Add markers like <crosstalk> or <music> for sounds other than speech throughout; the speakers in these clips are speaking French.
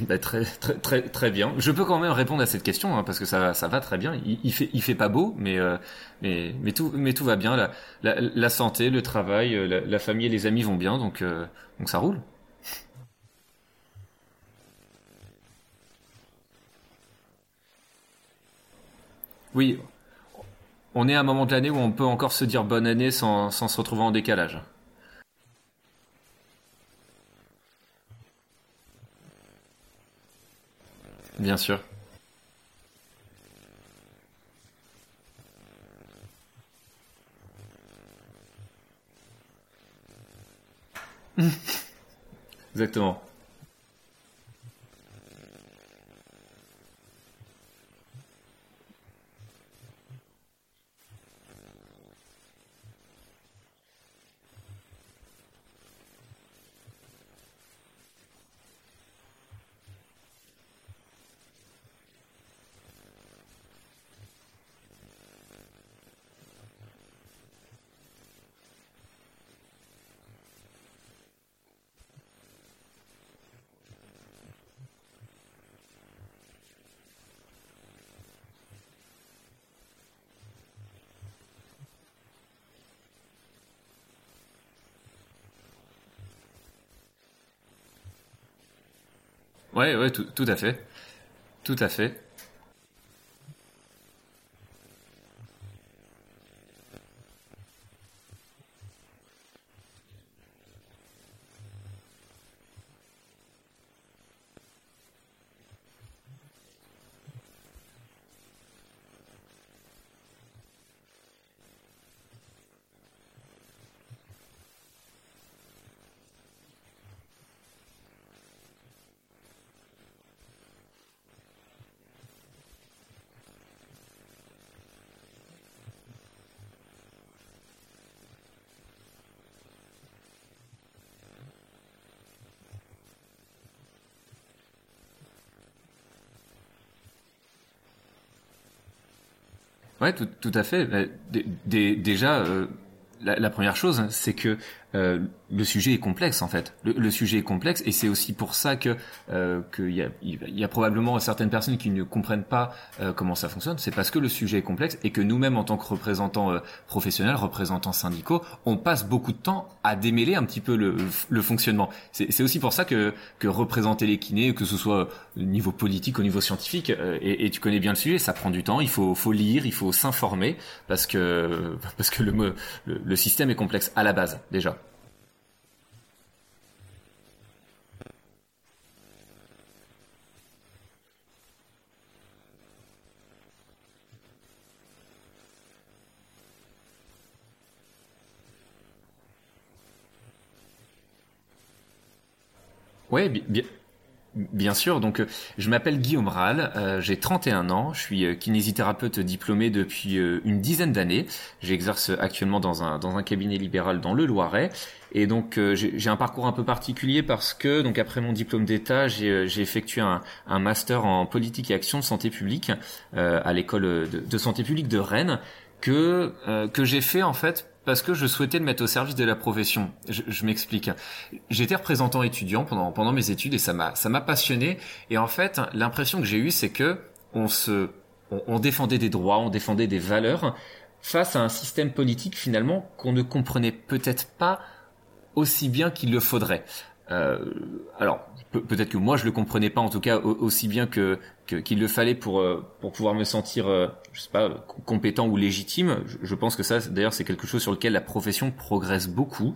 <laughs> Bah, très, très, très, très bien. Je peux quand même répondre à cette question hein, parce que ça, ça va très bien. Il, il, fait, il fait pas beau, mais, euh, mais, mais tout, mais tout va bien. La, la, santé, le travail, euh, la, la, famille et les amis vont bien, donc, euh, donc ça roule. Oui, on est à un moment de l'année où on peut encore se dire bonne année sans, sans se retrouver en décalage. Bien sûr. <laughs> Exactement. Ouais, ouais, tout, tout à fait. Tout à fait. Ouais, tout, à fait. Bah, déjà, euh, la, la, première chose, c'est que euh, le sujet est complexe en fait. Le, sujet est complexe et c'est aussi pour ça que euh, qu'il y a, y a probablement certaines personnes qui ne comprennent pas euh, comment ça fonctionne. C'est parce que le sujet est complexe et que nous-mêmes en tant que représentants euh, professionnels, représentants syndicaux, on passe beaucoup de temps à démêler un petit peu le, le fonctionnement. C'est aussi pour ça que que représenter les kinés, que ce soit au niveau politique, au niveau scientifique, euh, et, et, tu connais bien le sujet, ça prend du temps. Il faut faut lire, il faut s'informer parce que parce que le le système est complexe à la base déjà. Bien, bien sûr. Donc, euh, je m'appelle Guillaume Rall, euh, j'ai 31 ans, je suis euh, kinésithérapeute diplômé depuis une dizaine d'années. J'exerce actuellement dans un dans un cabinet libéral dans le Loiret. Et donc j'ai un parcours un peu particulier parce que donc après mon diplôme d'État, j'ai effectué un, un, master en politique et action de santé publique à l'école de, de, santé publique de Rennes que que j'ai fait en fait parce que je souhaitais le mettre au service de la profession. Je, m'explique. J'étais représentant étudiant pendant pendant mes études et ça m'a ça m'a passionné. Et en fait, l'impression que j'ai eue, c'est que on se on, défendait des droits, on défendait des valeurs face à un système politique finalement qu'on ne comprenait peut-être pas aussi bien qu'il le faudrait. Euh, alors peut-être que moi je le comprenais pas en tout cas aussi bien que qu'il le fallait pour euh, pour pouvoir me sentir euh, je sais pas compétent ou légitime. Je, pense que ça d'ailleurs c'est quelque chose sur lequel la profession progresse beaucoup.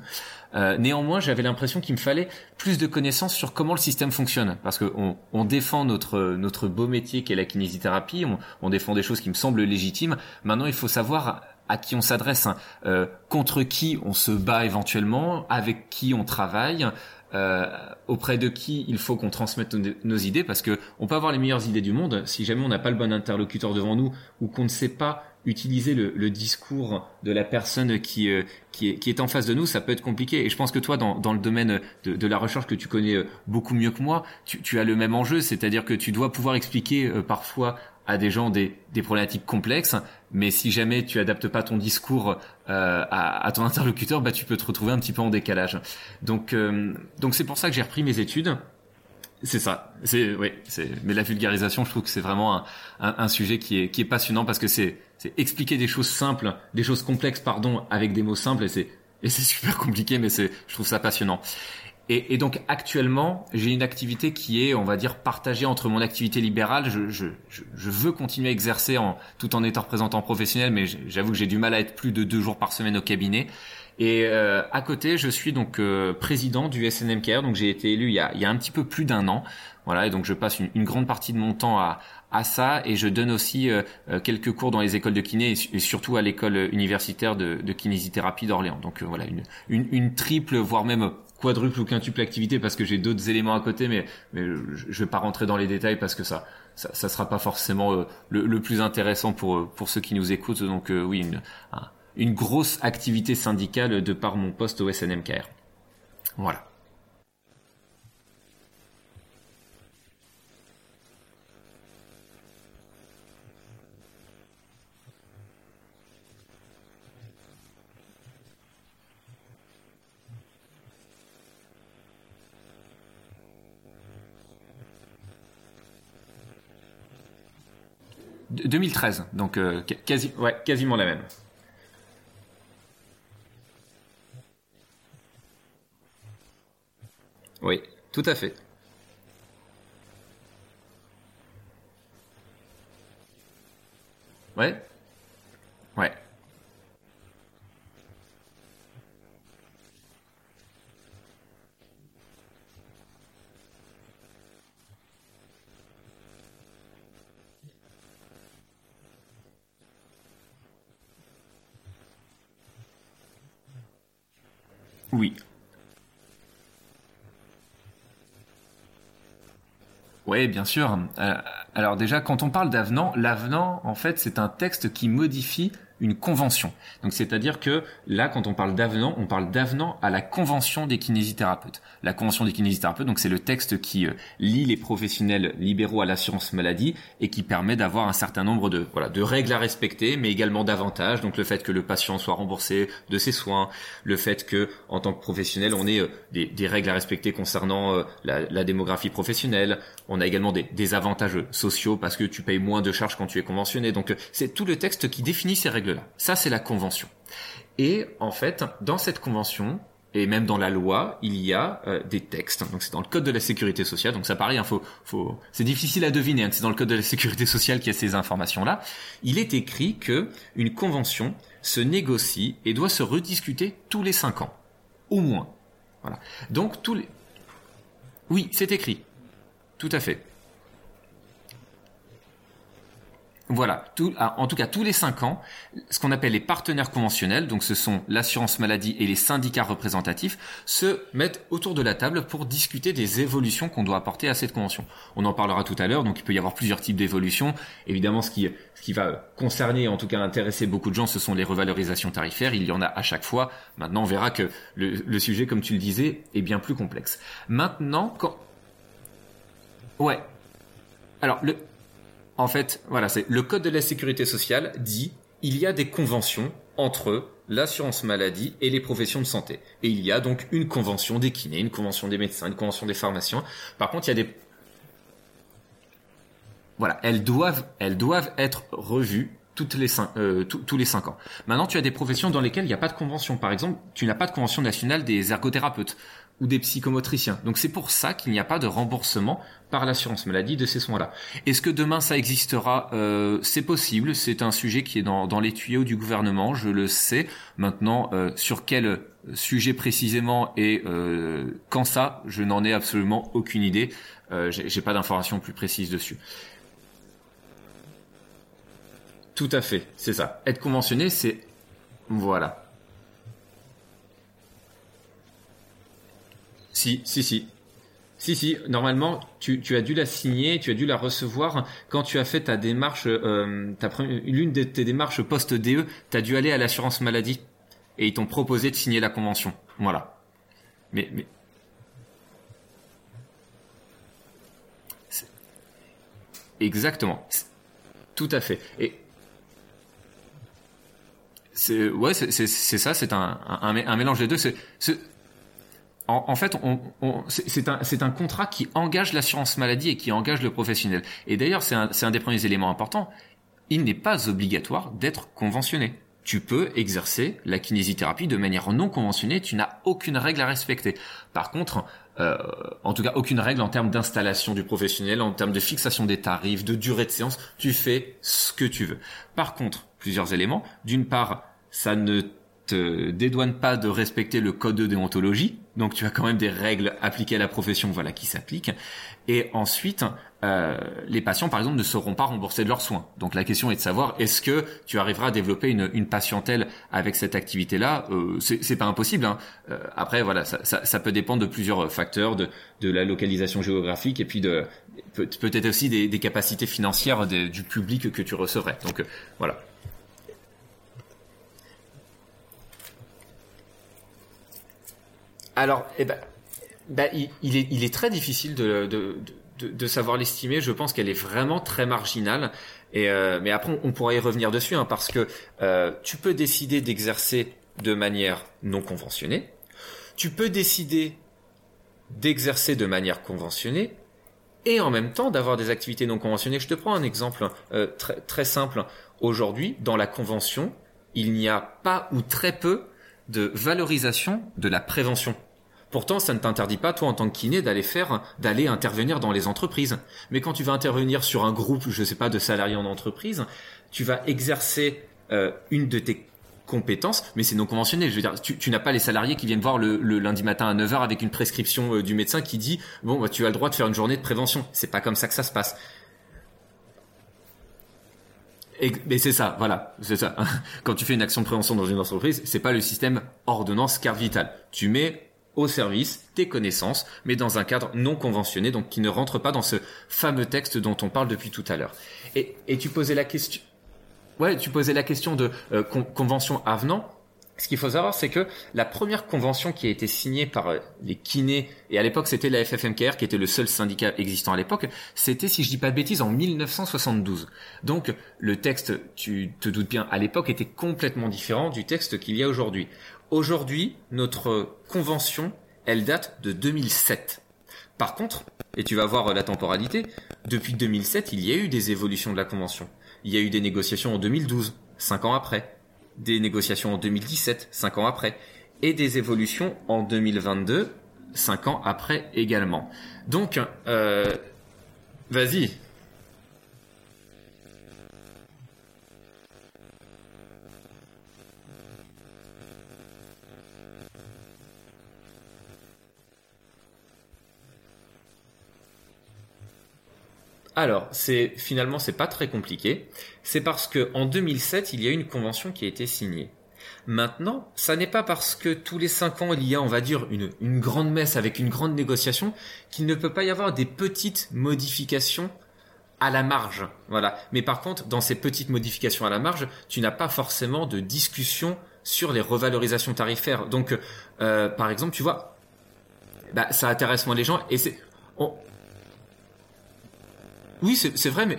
Euh, néanmoins, j'avais l'impression qu'il me fallait plus de connaissances sur comment le système fonctionne, parce que on, on défend notre notre beau métier qui est la kinésithérapie, on, on défend des choses qui me semblent légitimes. Maintenant, il faut savoir à qui on s'adresse, hein. euh, contre qui on se bat éventuellement, avec qui on travaille, euh, auprès de qui il faut qu'on transmette nos, idées, parce que on peut avoir les meilleures idées du monde, si jamais on n'a pas le bon interlocuteur devant nous ou qu'on ne sait pas utiliser le, discours de la personne qui, euh, qui, est, en face de nous, ça peut être compliqué. Et je pense que toi, dans, dans le domaine de, la recherche que tu connais euh, beaucoup mieux que moi, tu, tu as le même enjeu, c'est-à-dire que tu dois pouvoir expliquer parfois à des gens des, des problématiques complexes, mais si jamais tu adaptes pas ton discours euh, à, à, ton <laughs> interlocuteur, bah tu peux te retrouver un petit peu en décalage. Donc euh, donc c'est pour ça que j'ai repris mes études. C'est ça. C'est oui. C'est mais la vulgarisation, je trouve que c'est vraiment un, un, un, sujet qui est qui est passionnant parce que c'est c'est expliquer des choses simples, des choses complexes, pardon, avec des mots simples et c'est et c'est super compliqué, mais c'est je trouve ça passionnant. Et, et, donc actuellement, j'ai une activité qui est, on va dire, partagée entre mon activité libérale. Je, je, je veux continuer à exercer en, tout en étant représentant professionnel, mais j'avoue que j'ai du mal à être plus de deux jours par semaine au cabinet. Et euh, à côté, je suis donc euh, président du SNMKR, donc j'ai été élu il y, a, il y a un petit peu plus d'un an. Voilà, et donc je passe une, une, grande partie de mon temps à, à ça, et je donne aussi euh, quelques cours dans les écoles de kiné et, surtout à l'école universitaire de, de kinésithérapie d'Orléans. Donc voilà, une, une, une triple, voire même quadruple ou quintuple activité parce que j'ai d'autres éléments à côté, mais, mais je vais pas rentrer dans les détails parce que ça, ça, sera pas forcément euh, le, plus intéressant pour euh, pour ceux qui nous écoutent. Donc euh, oui, une, une grosse activité syndicale de par mon poste au SNMKR. Voilà. 2013, donc euh, quasi, ouais, quasiment la même. Oui, tout à fait. Ouais. Oui. Oui, bien sûr. Euh, alors déjà, quand on parle d'avenant, l'avenant, en fait, c'est un texte qui modifie une convention. Donc c'est-à-dire que là, quand on parle d'avenant, on parle d'avenant à la convention des kinésithérapeutes. La convention des kinésithérapeutes, donc c'est le texte qui euh, lie les professionnels libéraux à l'assurance maladie et qui permet d'avoir un certain nombre de voilà de règles à respecter, mais également d'avantages. Donc le fait que le patient soit remboursé de ses soins, le fait que en tant que professionnel, on ait euh, des, règles à respecter concernant euh, la, la, démographie professionnelle. On a également des, des avantages sociaux parce que tu payes moins de charges quand tu es conventionné. Donc c'est tout le texte qui définit ces règles ça, c'est la convention. Et en fait, dans cette convention, et même dans la loi, il y a euh, des textes. Donc c'est dans le code de la sécurité sociale. Donc ça paraît, hein, c'est difficile à deviner. Hein, c'est dans le code de la sécurité sociale qu'il y a ces informations-là. Il est écrit que une convention se négocie et doit se rediscuter tous les cinq ans, au moins. Voilà. Donc oui, c'est écrit. Tout à fait. Voilà, ah, en tout cas tous les cinq ans, ce qu'on appelle les partenaires conventionnels, donc ce sont l'assurance maladie et les syndicats représentatifs, se mettent autour de la table pour discuter des évolutions qu'on doit apporter à cette convention. On en parlera tout à l'heure, donc il peut y avoir plusieurs types d'évolutions. Évidemment, ce qui, ce qui va concerner, en tout cas intéresser beaucoup de gens, ce sont les revalorisations tarifaires. Il y en a à chaque fois. Maintenant, on verra que le, le sujet, comme tu le disais, est bien plus complexe. Maintenant, quand... Ouais. Alors, le, en fait, voilà, le code de la sécurité sociale dit il y a des conventions entre l'assurance maladie et les professions de santé. Et il y a donc une convention des kinés, une convention des médecins, une convention des pharmaciens. Par contre, il y a des voilà, elles doivent être revues les cinq, euh, tous les cinq ans. Maintenant, tu as des professions dans lesquelles il n'y a pas de convention. Par exemple, tu n'as pas de convention nationale des ergothérapeutes ou des psychomotriciens. Donc c'est pour ça qu'il n'y a pas de remboursement par l'assurance maladie de ces soins-là. Est-ce que demain ça existera? Euh, C'est possible. C'est un sujet qui est dans, les tuyaux du gouvernement. Je le sais. Maintenant, euh, sur quel sujet précisément et euh, quand ça, je n'en ai absolument aucune idée. J'ai pas d'informations plus précises dessus. Tout à fait, c'est ça. Être conventionné, c'est... Voilà. Si, si, si. Si, si, normalement, tu, as dû la signer, tu as dû la recevoir quand tu as fait ta démarche, euh, l'une de tes démarches post-DE, tu as dû aller à l'assurance maladie et ils t'ont proposé de signer la convention. Voilà. Mais, mais... Exactement. Tout à fait. Et c'est ouais, c'est ça, c'est un, un, mélange des deux. C'est en, fait, on, c'est un, un, contrat qui engage l'assurance maladie et qui engage le professionnel. Et d'ailleurs, c'est un, un des premiers éléments importants. Il n'est pas obligatoire d'être conventionné. Tu peux exercer la kinésithérapie de manière non conventionnée. Tu n'as aucune règle à respecter. Par contre, euh, en tout cas, aucune règle en termes d'installation du professionnel, en termes de fixation des tarifs, de durée de séance. Tu fais ce que tu veux. Par contre, plusieurs éléments. D'une part, ça ne te dédouane pas de respecter le code de déontologie, donc tu as quand même des règles appliquées à la profession, voilà, qui s'appliquent. Et ensuite, euh, les patients, par exemple, ne seront pas remboursés de leurs soins. Donc la question est de savoir est-ce que tu arriveras à développer une, une patientèle avec cette activité-là? Euh, C'est pas impossible. Hein. Euh, après, voilà, ça, ça, ça, peut dépendre de plusieurs facteurs, de, de la localisation géographique et puis de peut-être aussi des, des, capacités financières du public que tu recevrais. Donc euh, voilà. Alors, eh ben, bah, il, est, très difficile de, savoir l'estimer. Je pense qu'elle est vraiment très marginale. Euh, mais après, on, pourrait y revenir dessus, hein, parce que euh, tu peux décider d'exercer de manière non conventionnée. Tu peux décider d'exercer de manière conventionnée et en même temps d'avoir des activités non conventionnées. Je te prends un exemple euh, très, très simple. Aujourd'hui, dans la convention, il n'y a pas ou très peu de valorisation de la prévention. Pourtant, ça ne t'interdit pas, toi, en tant que kiné, d'aller faire, d'aller intervenir dans les entreprises. Mais quand tu vas intervenir sur un groupe, je sais pas, de salariés en entreprise, tu vas exercer euh, une de tes compétences, mais c'est non conventionnel. Je veux dire, tu, n'as pas les salariés qui viennent voir le, lundi matin à 9h avec une prescription euh, du médecin qui dit bon, bah, tu as le droit de faire une journée de prévention. C'est pas comme ça que ça se passe. Et, mais c'est ça, voilà, c'est ça. <laughs> Quand tu fais une action de prévention dans une entreprise, c'est pas le système ordonnance carte vitale. Tu mets au service tes connaissances, mais dans un cadre non conventionné, donc qui ne rentre pas dans ce fameux texte dont on parle depuis tout à l'heure. Et, et tu posais la question, ouais, tu posais la question de euh, convention avenant. Ce qu'il faut savoir, c'est que la première convention qui a été signée par euh, les kinés, et à l'époque c'était la FFMKR qui était le seul syndicat existant à l'époque, c'était, si je dis pas de bêtises, en 1972. Donc le texte, tu te doutes bien, à l'époque était complètement différent du texte qu'il y a aujourd'hui. Aujourd'hui, notre convention, elle date de 2007. Par contre, et tu vas voir la temporalité, depuis 2007, il y a eu des évolutions de la convention. Il y a eu des négociations en 2012, cinq ans après, des négociations en 2017, cinq ans après, et des évolutions en 2022, cinq ans après également. Donc, euh, vas-y, Alors, c'est finalement c'est pas très compliqué. C'est parce que en 2007, il y a une convention qui a été signée. Maintenant, ça n'est pas parce que tous les cinq ans il y a, on va dire, une, une grande messe avec une grande négociation qu'il ne peut pas y avoir des petites modifications à la marge. Voilà. Mais par contre, dans ces petites modifications à la marge, tu n'as pas forcément de discussion sur les revalorisations tarifaires. Donc, euh, par exemple, tu vois, bah, ça intéresse moins les gens et c'est oui, c'est vrai, mais.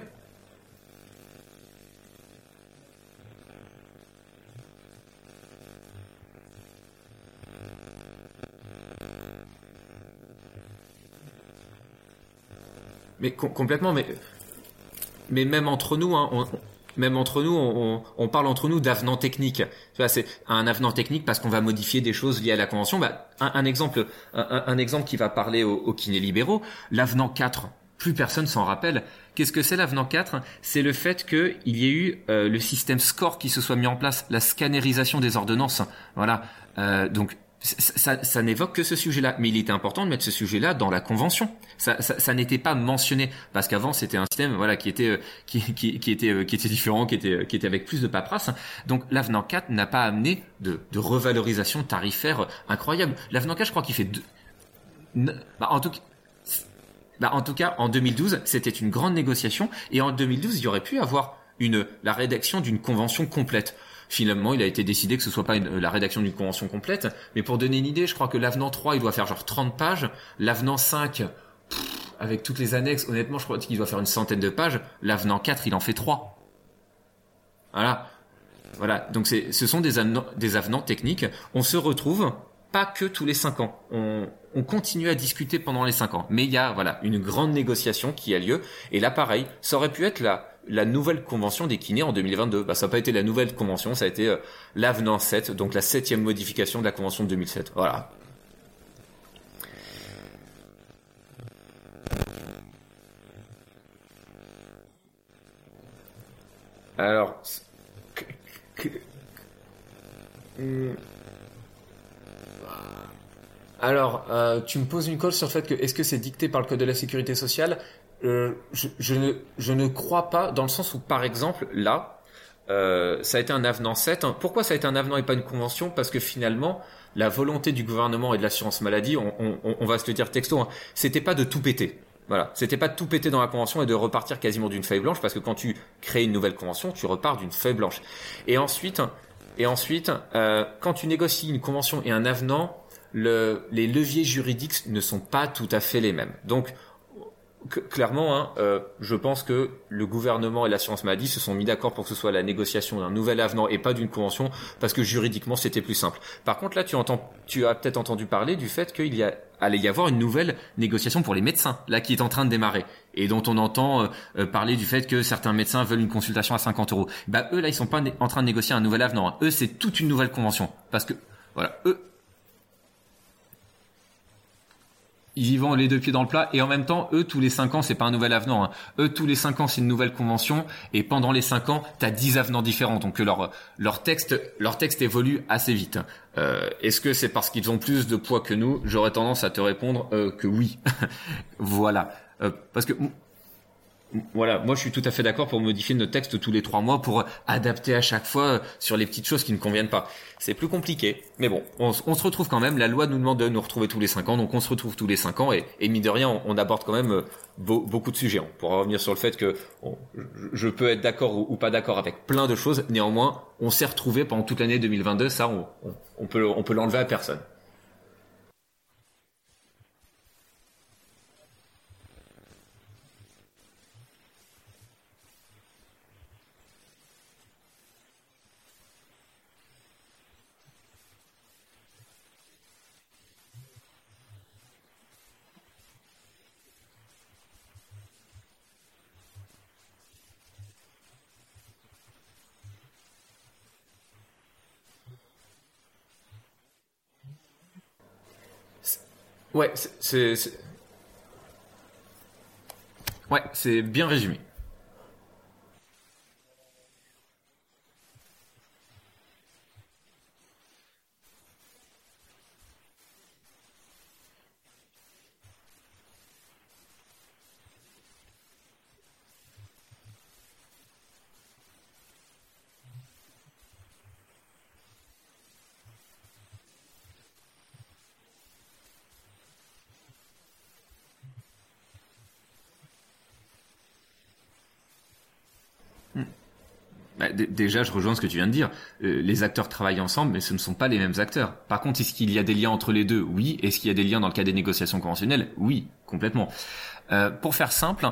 Mais complètement, mais mais même entre nous, hein, même entre nous, on, on parle entre nous d'avenant technique. C'est un avenant technique parce qu'on va modifier des choses liées à la convention. Bah, un, exemple qui va parler aux, aux kinés libéraux, l'avenant 4 plus personne s'en rappelle. Qu'est-ce que c'est l'avenant 4 C'est le fait qu'il y ait eu euh, le système SCORE qui se soit mis en place, la scannérisation des ordonnances. Voilà. Euh, donc ça, ça, n'évoque que ce sujet-là, mais il était important de mettre ce sujet-là dans la convention. Ça, ça, ça n'était pas mentionné parce qu'avant c'était un système, voilà, qui était, euh, qui, qui, qui, était, euh, qui était différent, qui était, qui était avec plus de paperasse. Donc l'avenant 4 n'a pas amené de, de revalorisation tarifaire incroyable. L'avenant 4, je crois qu'il fait deux, bah, en tout cas, bah, en tout cas, en 2012, c'était une grande négociation, et en 2012, il y aurait pu avoir la rédaction d'une convention complète. Finalement, il a été décidé que ce soit pas la rédaction d'une convention complète, mais pour donner une idée, je crois que l'avenant 3, il doit faire genre 30 pages, l'avenant 5, avec toutes les annexes, honnêtement, je crois qu'il doit faire une centaine de pages, l'avenant 4, il en fait 3. Voilà. Voilà, donc ce sont des avenants techniques. On se retrouve pas que tous les cinq ans. On, on continue à discuter pendant les cinq ans. Mais il y a voilà une grande négociation qui a lieu. Et là, pareil, ça aurait pu être la, nouvelle convention des kinés en 2022. Bah, ça n'a pas été la nouvelle convention, ça a été euh, l'avenant 7, donc la septième modification de la convention de 2007. Voilà. Alors, alors, euh, tu me poses une colle sur le fait que est-ce que c'est dicté par le code de la sécurité sociale? Euh, je, je, ne, je ne crois pas, dans le sens où, par exemple, là, euh, ça a été un avenant 7. Pourquoi ça a été un avenant et pas une convention? Parce que finalement, la volonté du gouvernement et de l'assurance maladie, on, on, on, va se le dire texto, hein, c'était pas de tout péter. Voilà, c'était pas de tout péter dans la convention et de repartir quasiment d'une feuille blanche, parce que quand tu crées une nouvelle convention, tu repars d'une feuille blanche. Et ensuite, et ensuite, euh, quand tu négocies une convention et un avenant, le, les leviers juridiques ne sont pas tout à fait les mêmes. Donc, clairement, hein, euh, je pense que le gouvernement et l'assurance maladie se sont mis d'accord pour que ce soit la négociation d'un nouvel avenant et pas d'une convention, parce que juridiquement c'était plus simple. Par contre, là, tu entends, tu as peut-être entendu parler du fait qu'il y a allait y avoir une nouvelle négociation pour les médecins, là, qui est en train de démarrer, et dont on entend euh, euh, parler du fait que certains médecins veulent une consultation à 50 euros. Bah eux, là, ils sont pas en train de négocier un nouvel avenant. Hein. Eux, c'est toute une nouvelle convention, parce que voilà, eux, ils y vont les deux pieds dans le plat. Et en même temps eux tous les cinq ans c'est pas un nouvel avenant hein. eux tous les cinq ans c'est une nouvelle convention. Et pendant les cinq ans t'as dix avenants différents. Donc leur leur texte leur texte évolue assez vite. Euh, est-ce que c'est parce qu'ils ont plus de poids que nous? J'aurais tendance à te répondre euh, que oui. <laughs> Voilà. Euh, parce que voilà, moi je suis tout à fait d'accord pour modifier notre texte tous les trois mois pour adapter à chaque fois sur les petites choses qui ne conviennent pas. C'est plus compliqué, mais bon, on, se retrouve quand même. La loi nous demande de nous retrouver tous les cinq ans, donc on se retrouve tous les cinq ans et, et mine de rien, on, aborde quand même euh, beaucoup de sujets. On pourra revenir sur le fait que je peux être d'accord ou, pas d'accord avec plein de choses. Néanmoins, on s'est retrouvé pendant toute l'année 2022. Ça, on, on peut on peut l'enlever à personne. Ouais, c'est. Ouais, c'est bien résumé. Bah, déjà, je rejoins ce que tu viens de dire. Euh, les acteurs travaillent ensemble, mais ce ne sont pas les mêmes acteurs. Par contre, est-ce qu'il y a des liens entre les deux? Oui. Est-ce qu'il y a des liens dans le cas des négociations conventionnelles? Oui, complètement. Euh, pour faire simple,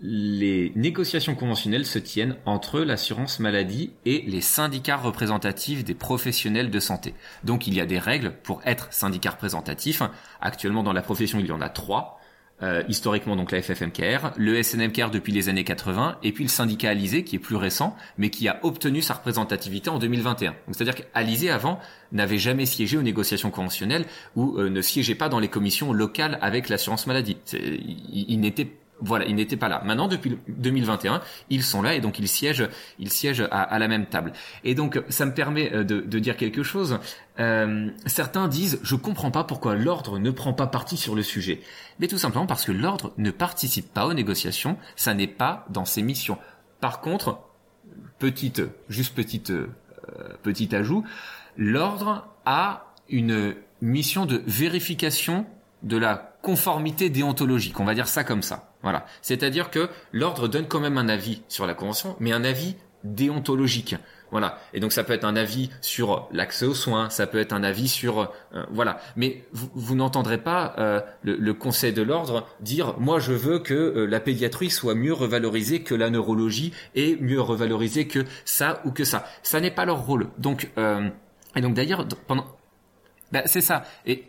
les négociations conventionnelles se tiennent entre l'assurance maladie et les syndicats représentatifs des professionnels de santé. Donc il y a des règles pour être syndicat représentatif. Actuellement dans la profession il y en a trois. Euh, historiquement donc la FFMKR, le SNMKR depuis les années 80, et puis le syndicat Alizé qui est plus récent, mais qui a obtenu sa représentativité en 2021. Donc c'est-à-dire qu'Alizé avant n'avait jamais siégé aux négociations conventionnelles ou euh, ne siégeait pas dans les commissions locales avec l'assurance maladie. Il, il n'était voilà, ils n'étaient pas là. Maintenant, depuis 2021, ils sont là et donc ils siègent, ils siègent à, la même table. Et donc, ça me permet euh, de, dire quelque chose. Euh, certains disent, je comprends pas pourquoi l'ordre ne prend pas parti sur le sujet. Mais tout simplement parce que l'ordre ne participe pas aux négociations. Ça n'est pas dans ses missions. Par contre, petite, juste petite, euh, petit ajout, l'ordre a une mission de vérification de la conformité déontologique. On va dire ça comme ça. Voilà. C'est-à-dire que l'ordre donne quand même un avis sur la convention, mais un avis déontologique. Voilà. Et donc ça peut être un avis sur l'accès aux soins, ça peut être un avis sur euh, voilà. Mais vous, n'entendrez pas euh, le, Conseil de l'ordre dire moi je veux que euh, la pédiatrie soit mieux revalorisée que la neurologie et mieux revalorisée que ça ou que ça. Ça n'est pas leur rôle. Donc et donc d'ailleurs pendant bah, c'est ça. Et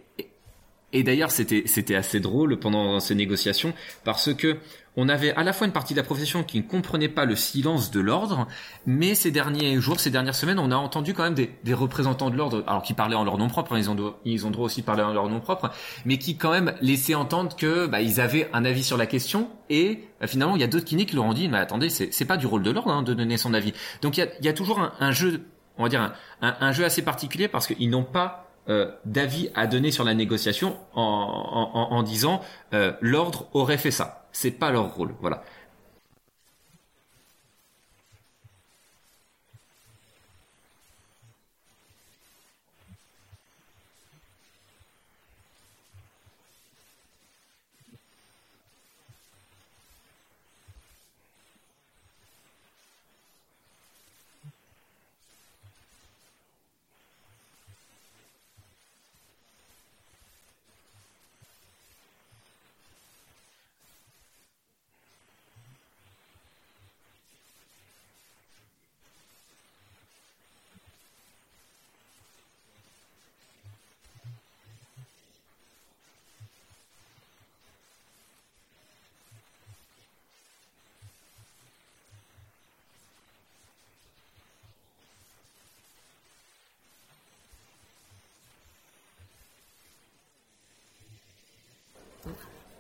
et d'ailleurs, c'était c'était assez drôle pendant ces négociations parce que on avait à la fois une partie de la profession qui ne comprenait pas le silence de l'ordre, mais ces derniers jours, ces dernières semaines, on a entendu quand même des, des représentants de l'ordre, alors qui parlaient en leur nom propre, hein, ils ont ils ont droit aussi de parler en leur nom propre, mais qui quand même laissaient entendre que bah, ils avaient un avis sur la question et bah, finalement il y a d'autres kinés qui leur ont dit mais attendez c'est c'est pas du rôle de l'ordre hein, de donner son avis. Donc il y a, y a toujours un, jeu, on va dire un, jeu assez particulier parce qu'ils n'ont pas d'avis à donner sur la négociation en, en, en disant euh, l'ordre aurait fait ça. C'est pas leur rôle. Voilà.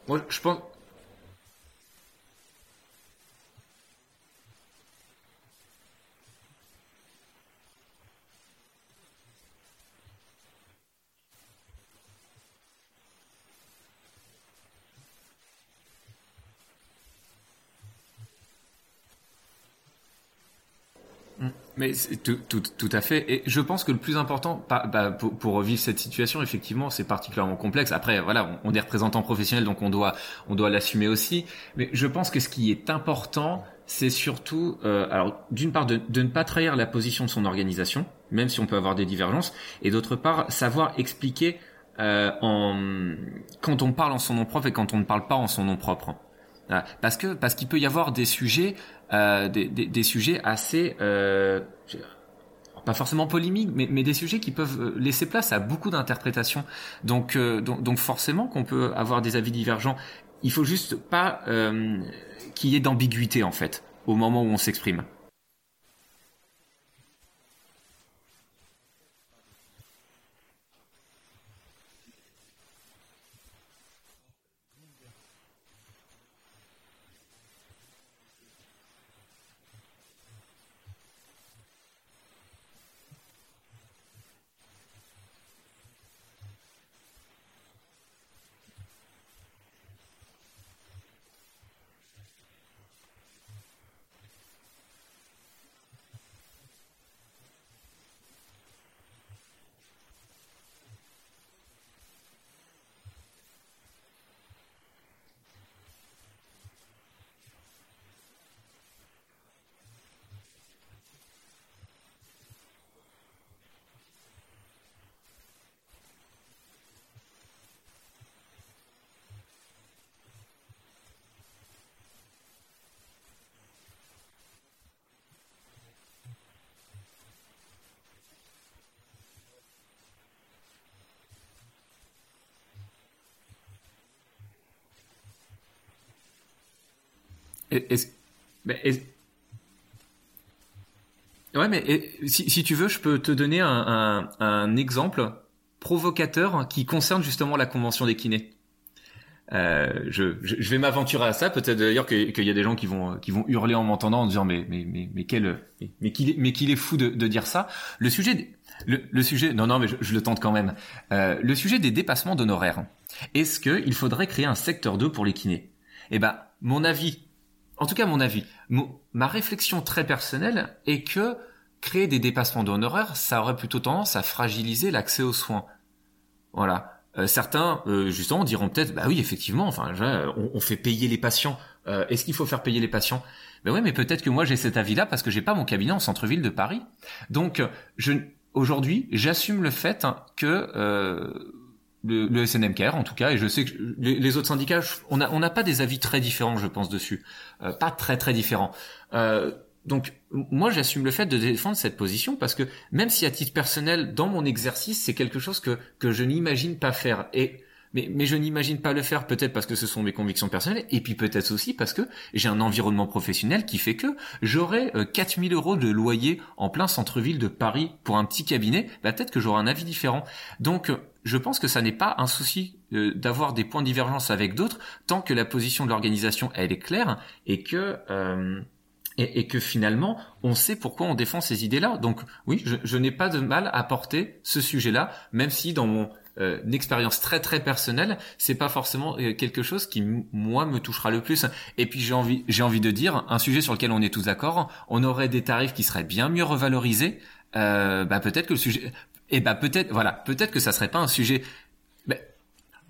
Moi, je pense, Mais tout, tout, tout, à fait. Et je pense que le plus important, bah, pour, pour revivre cette situation, effectivement, c'est particulièrement complexe. Après, voilà, on, est représentant professionnel, donc on doit, on doit l'assumer aussi. Mais je pense que ce qui est important, c'est surtout, euh, alors, d'une part, de, de, ne pas trahir la position de son organisation, même si on peut avoir des divergences, et d'autre part, savoir expliquer euh, en, quand on parle en son nom propre et quand on ne parle pas en son nom propre. Parce que parce qu'il peut y avoir des sujets euh, des, des, sujets assez euh, pas forcément polémiques, mais, mais, des sujets qui peuvent euh, laisser place à beaucoup d'interprétations. Donc, donc, donc, forcément qu'on peut avoir des avis divergents. Il faut juste pas qu'il y ait d'ambiguïté en fait au moment où on s'exprime. Ouais, mais si, tu veux, je peux te donner un, exemple provocateur qui concerne justement la convention des kinés. Euh, je, vais m'aventurer à ça. Peut-être d'ailleurs qu'il y a des gens qui vont hurler en m'entendant en disant mais mais mais mais quel mais qu'il est mais qu'il est fou de, dire ça. Le sujet le sujet non non mais je, le tente quand même. Euh, le sujet des dépassements d'honoraires. Est-ce que il faudrait créer un secteur 2 pour les kinés? Eh ben mon avis en tout cas mon avis, ma réflexion très personnelle est que créer des dépassements d'honoraires, ça aurait plutôt tendance à fragiliser l'accès aux soins. Voilà. Euh, certains, euh, justement, diront peut-être, bah oui, effectivement, enfin, on, fait payer les patients. Euh, est-ce qu'il faut faire payer les patients? Ben oui, mais peut-être que moi j'ai cet avis-là parce que j'ai pas mon cabinet en centre-ville de Paris. Donc, aujourd'hui, j'assume le fait que le, le SNMKR en tout cas, et je sais que les, autres syndicats, on n'a on pas des avis très différents, je pense, dessus. Euh, pas très très différents. Euh, donc moi j'assume le fait de défendre cette position parce que même si à titre personnel, dans mon exercice, c'est quelque chose que, que je n'imagine pas faire. Et mais, mais je n'imagine pas le faire peut-être parce que ce sont mes convictions personnelles et puis peut-être aussi parce que j'ai un environnement professionnel qui fait que j'aurais 4000 euh, euros de loyer en plein centre-ville de Paris pour un petit cabinet, bah peut-être que j'aurai un avis différent. Donc je pense que ça n'est pas un souci euh, d'avoir des points de divergence avec d'autres tant que la position de l'organisation elle est claire et que euh, et, que finalement on sait pourquoi on défend ces idées-là. Donc oui, je, n'ai pas de mal à porter ce sujet-là, même si dans mon euh, expérience très très personnelle, c'est pas forcément euh, quelque chose qui moi me touchera le plus. Et puis j'ai envie j'ai envie de dire un sujet sur lequel on est tous d'accord, on aurait des tarifs qui seraient bien mieux revalorisés. Euh, bah peut-être que le sujet et eh bah peut-être voilà, peut-être que ça serait pas un sujet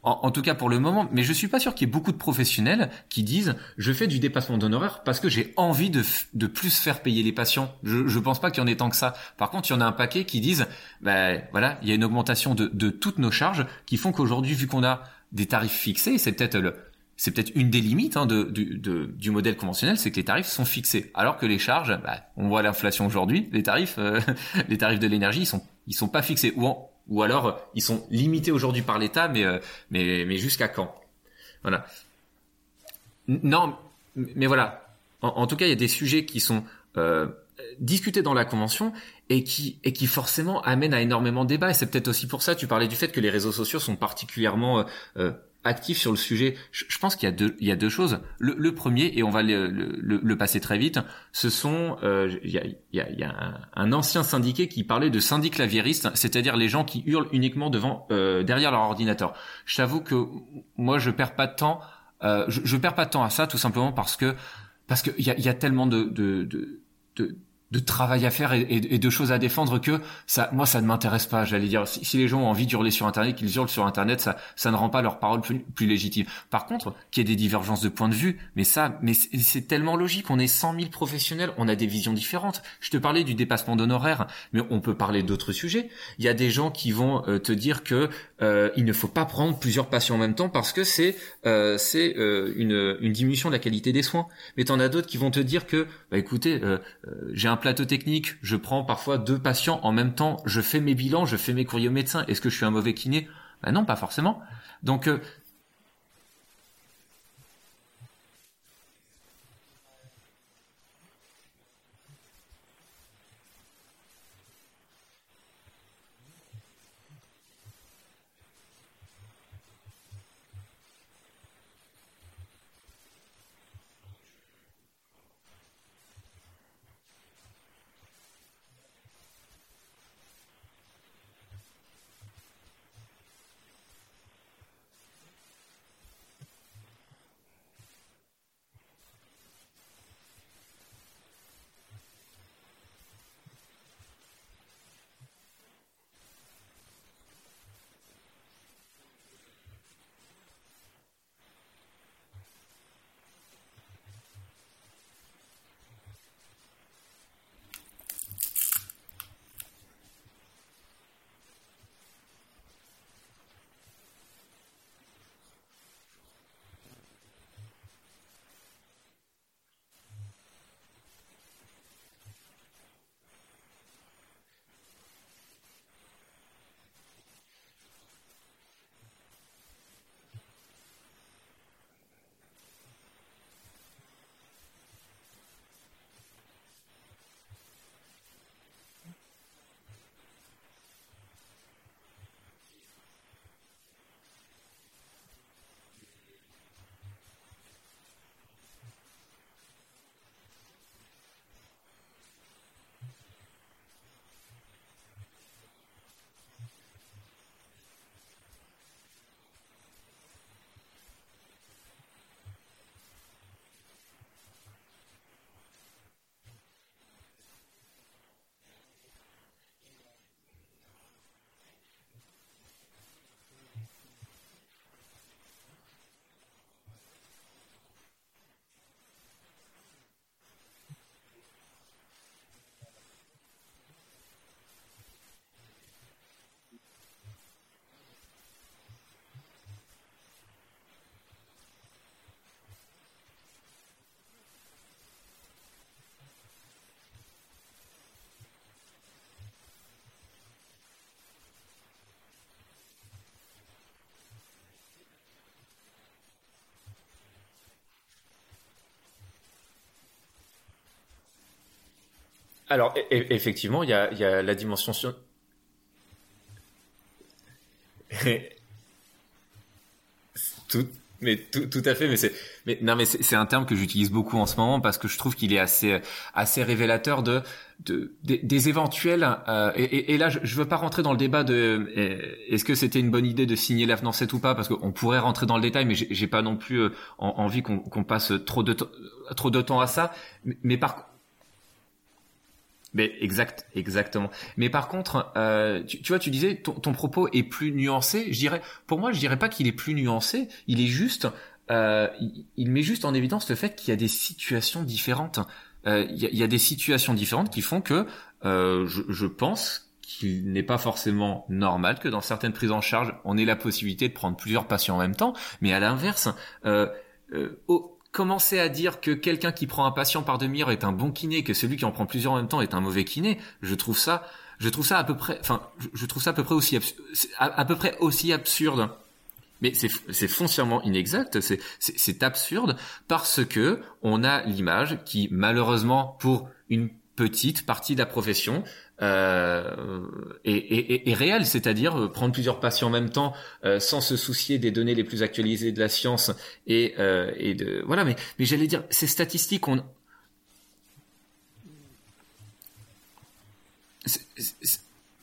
en, tout cas pour le moment, mais je suis pas sûr qu'il y ait beaucoup de professionnels qui disent je fais du dépassement d'honoraires parce que j'ai envie de, de plus faire payer les patients. Je, je pense pas qu'il y en ait tant que ça. Par contre, il y en a un paquet qui disent ben voilà, il y a une augmentation de, de toutes nos charges qui font qu'aujourd'hui, vu qu'on a des tarifs fixés, c'est peut-être le c'est peut-être une des limites hein, de, de, du modèle conventionnel, c'est que les tarifs sont fixés, alors que les charges, bah, on voit l'inflation aujourd'hui, les tarifs, euh, <laughs> les tarifs de l'énergie, ils sont ils sont pas fixés. Ou, ou alors ils sont limités aujourd'hui par l'État, mais euh, mais mais jusqu'à quand? Voilà. Non, mais voilà. En, tout cas, il y a des sujets qui sont euh, discutés dans la convention et qui et qui forcément amènent à énormément de débats. Et c'est peut-être aussi pour ça. Tu parlais du fait que les réseaux sociaux sont particulièrement euh, actif sur le sujet. Je, pense qu'il y a deux, il y a deux choses. Le, premier, et on va le, le, passer très vite, ce sont, euh, il y a, il y a, un, ancien syndiqué qui parlait de syndic claviériste, c'est-à-dire les gens qui hurlent uniquement devant, euh, derrière leur ordinateur. Je t'avoue que moi, je perds pas de temps, euh, je, je perds pas de temps à ça, tout simplement parce que parce qu'il y a, y a tellement de, de, de de travail à faire et, de choses à défendre que ça, moi, ça ne m'intéresse pas. J'allais dire, si, les gens ont envie d'hurler sur Internet, qu'ils hurlent sur Internet, ça, ça ne rend pas leur parole plus, plus légitime. Par contre, qu'il y ait des divergences de points de vue, mais ça, mais c'est tellement logique. On est 100 000 professionnels, on a des visions différentes. Je te parlais du dépassement d'honoraires, mais on peut parler d'autres sujets. Il y a des gens qui vont euh, te dire que euh, il ne faut pas prendre plusieurs patients en même temps parce que c'est euh, c'est euh, une, une diminution de la qualité des soins. Mais t'en as d'autres qui vont te dire que, bah écoutez, euh, j'ai un plateau technique, je prends parfois deux patients en même temps, je fais mes bilans, je fais mes courriers au médecin. Est-ce que je suis un mauvais kiné? Ben non, pas forcément. Donc Alors e-, e-, effectivement, il y a, y a la dimension <laughs> tout, mais tout, tout à fait, mais c'est, mais non, mais c'est un terme que j'utilise beaucoup en ce moment parce que je trouve qu'il est assez, assez révélateur de, de des, éventuels. Euh, et, et, là, je, je veux pas rentrer dans le débat de est-ce que c'était une bonne idée de signer l'avenant 7 ou pas parce qu'on pourrait rentrer dans le détail, mais j'ai pas non plus euh, envie qu'on passe trop de trop de temps à ça. Mais, mais par mais exact, exactement. Mais par contre, euh, tu, vois, tu disais ton, ton, propos est plus nuancé. Je dirais, pour moi, je dirais pas qu'il est plus nuancé. Il est juste, euh, il, met juste en évidence le fait qu'il y a des situations différentes. Euh, il, y a, il, y a, des situations différentes qui font que euh, je, je pense qu'il n'est pas forcément normal que dans certaines prises en charge, on ait la possibilité de prendre plusieurs patients en même temps. Mais à l'inverse, euh, euh, commencer à dire que quelqu'un qui prend un patient par demi-heure est un bon kiné, que celui qui en prend plusieurs en même temps est un mauvais kiné, je trouve ça, je trouve ça à peu près, enfin, je trouve ça aussi, à, peu près aussi absurde. Mais c'est foncièrement inexact, c'est absurde parce que on a l'image qui, malheureusement, pour une petite partie de la profession, euh, est, réel, c'est-à-dire euh, prendre plusieurs patients en même temps euh, sans se soucier des données les plus actualisées de la science et, euh, et de voilà. Mais, mais j'allais dire, ces statistiques, on,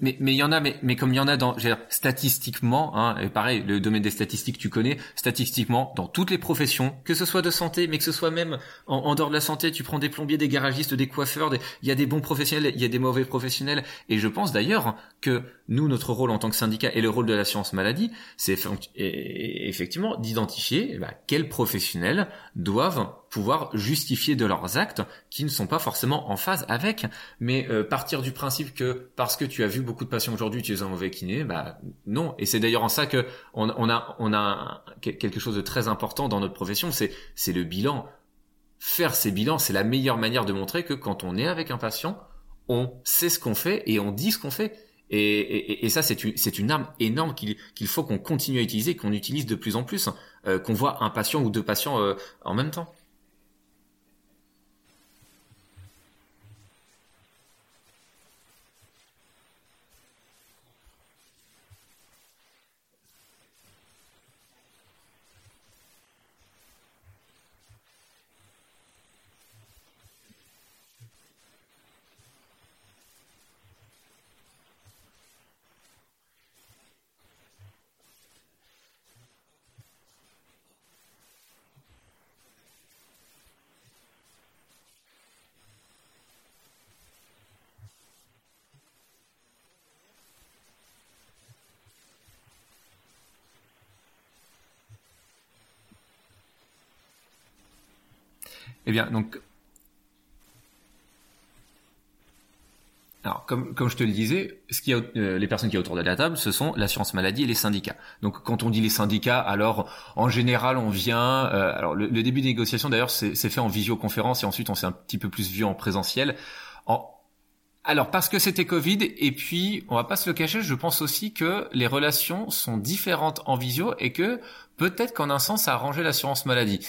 mais mais il y en a mais mais comme il y en a dans statistiquement hein, et pareil le domaine des statistiques tu connais statistiquement dans toutes les professions que ce soit de santé mais que ce soit même en, dehors de la santé tu prends des plombiers des garagistes des coiffeurs il y a des bons professionnels il y a des mauvais professionnels. Et je pense d'ailleurs que nous notre rôle en tant que syndicat et le rôle de l'assurance maladie c'est effectivement d'identifier eh ben, quels professionnels doivent pouvoir justifier de leurs actes qui ne sont pas forcément en phase avec. Mais euh, partir du principe que parce que tu as vu beaucoup de patients aujourd'hui, tu es un mauvais kiné, bah non. Et c'est d'ailleurs en ça que on, a on a quelque chose de très important dans notre profession, c'est c'est le bilan. Faire ces bilans, c'est la meilleure manière de montrer que quand on est avec un patient, on sait ce qu'on fait et on dit ce qu'on fait. Et, et, ça, c'est une, une arme énorme qu'il qu'il faut qu'on continue à utiliser, qu'on utilise de plus en plus, euh, qu'on voit un patient ou deux patients euh, en même temps. Eh bien, donc, alors comme comme je te le disais, ce qui a, euh, les personnes qui sont autour de la table, ce sont l'assurance maladie et les syndicats. Donc, quand on dit les syndicats, alors en général, on vient. Euh, alors, le, début des négociations, d'ailleurs, c'est fait en visioconférence et ensuite on s'est un petit peu plus vu en présentiel. En, alors parce que c'était Covid et puis on va pas se le cacher, je pense aussi que les relations sont différentes en visio et que peut-être qu'en un sens ça a arrangé l'assurance maladie.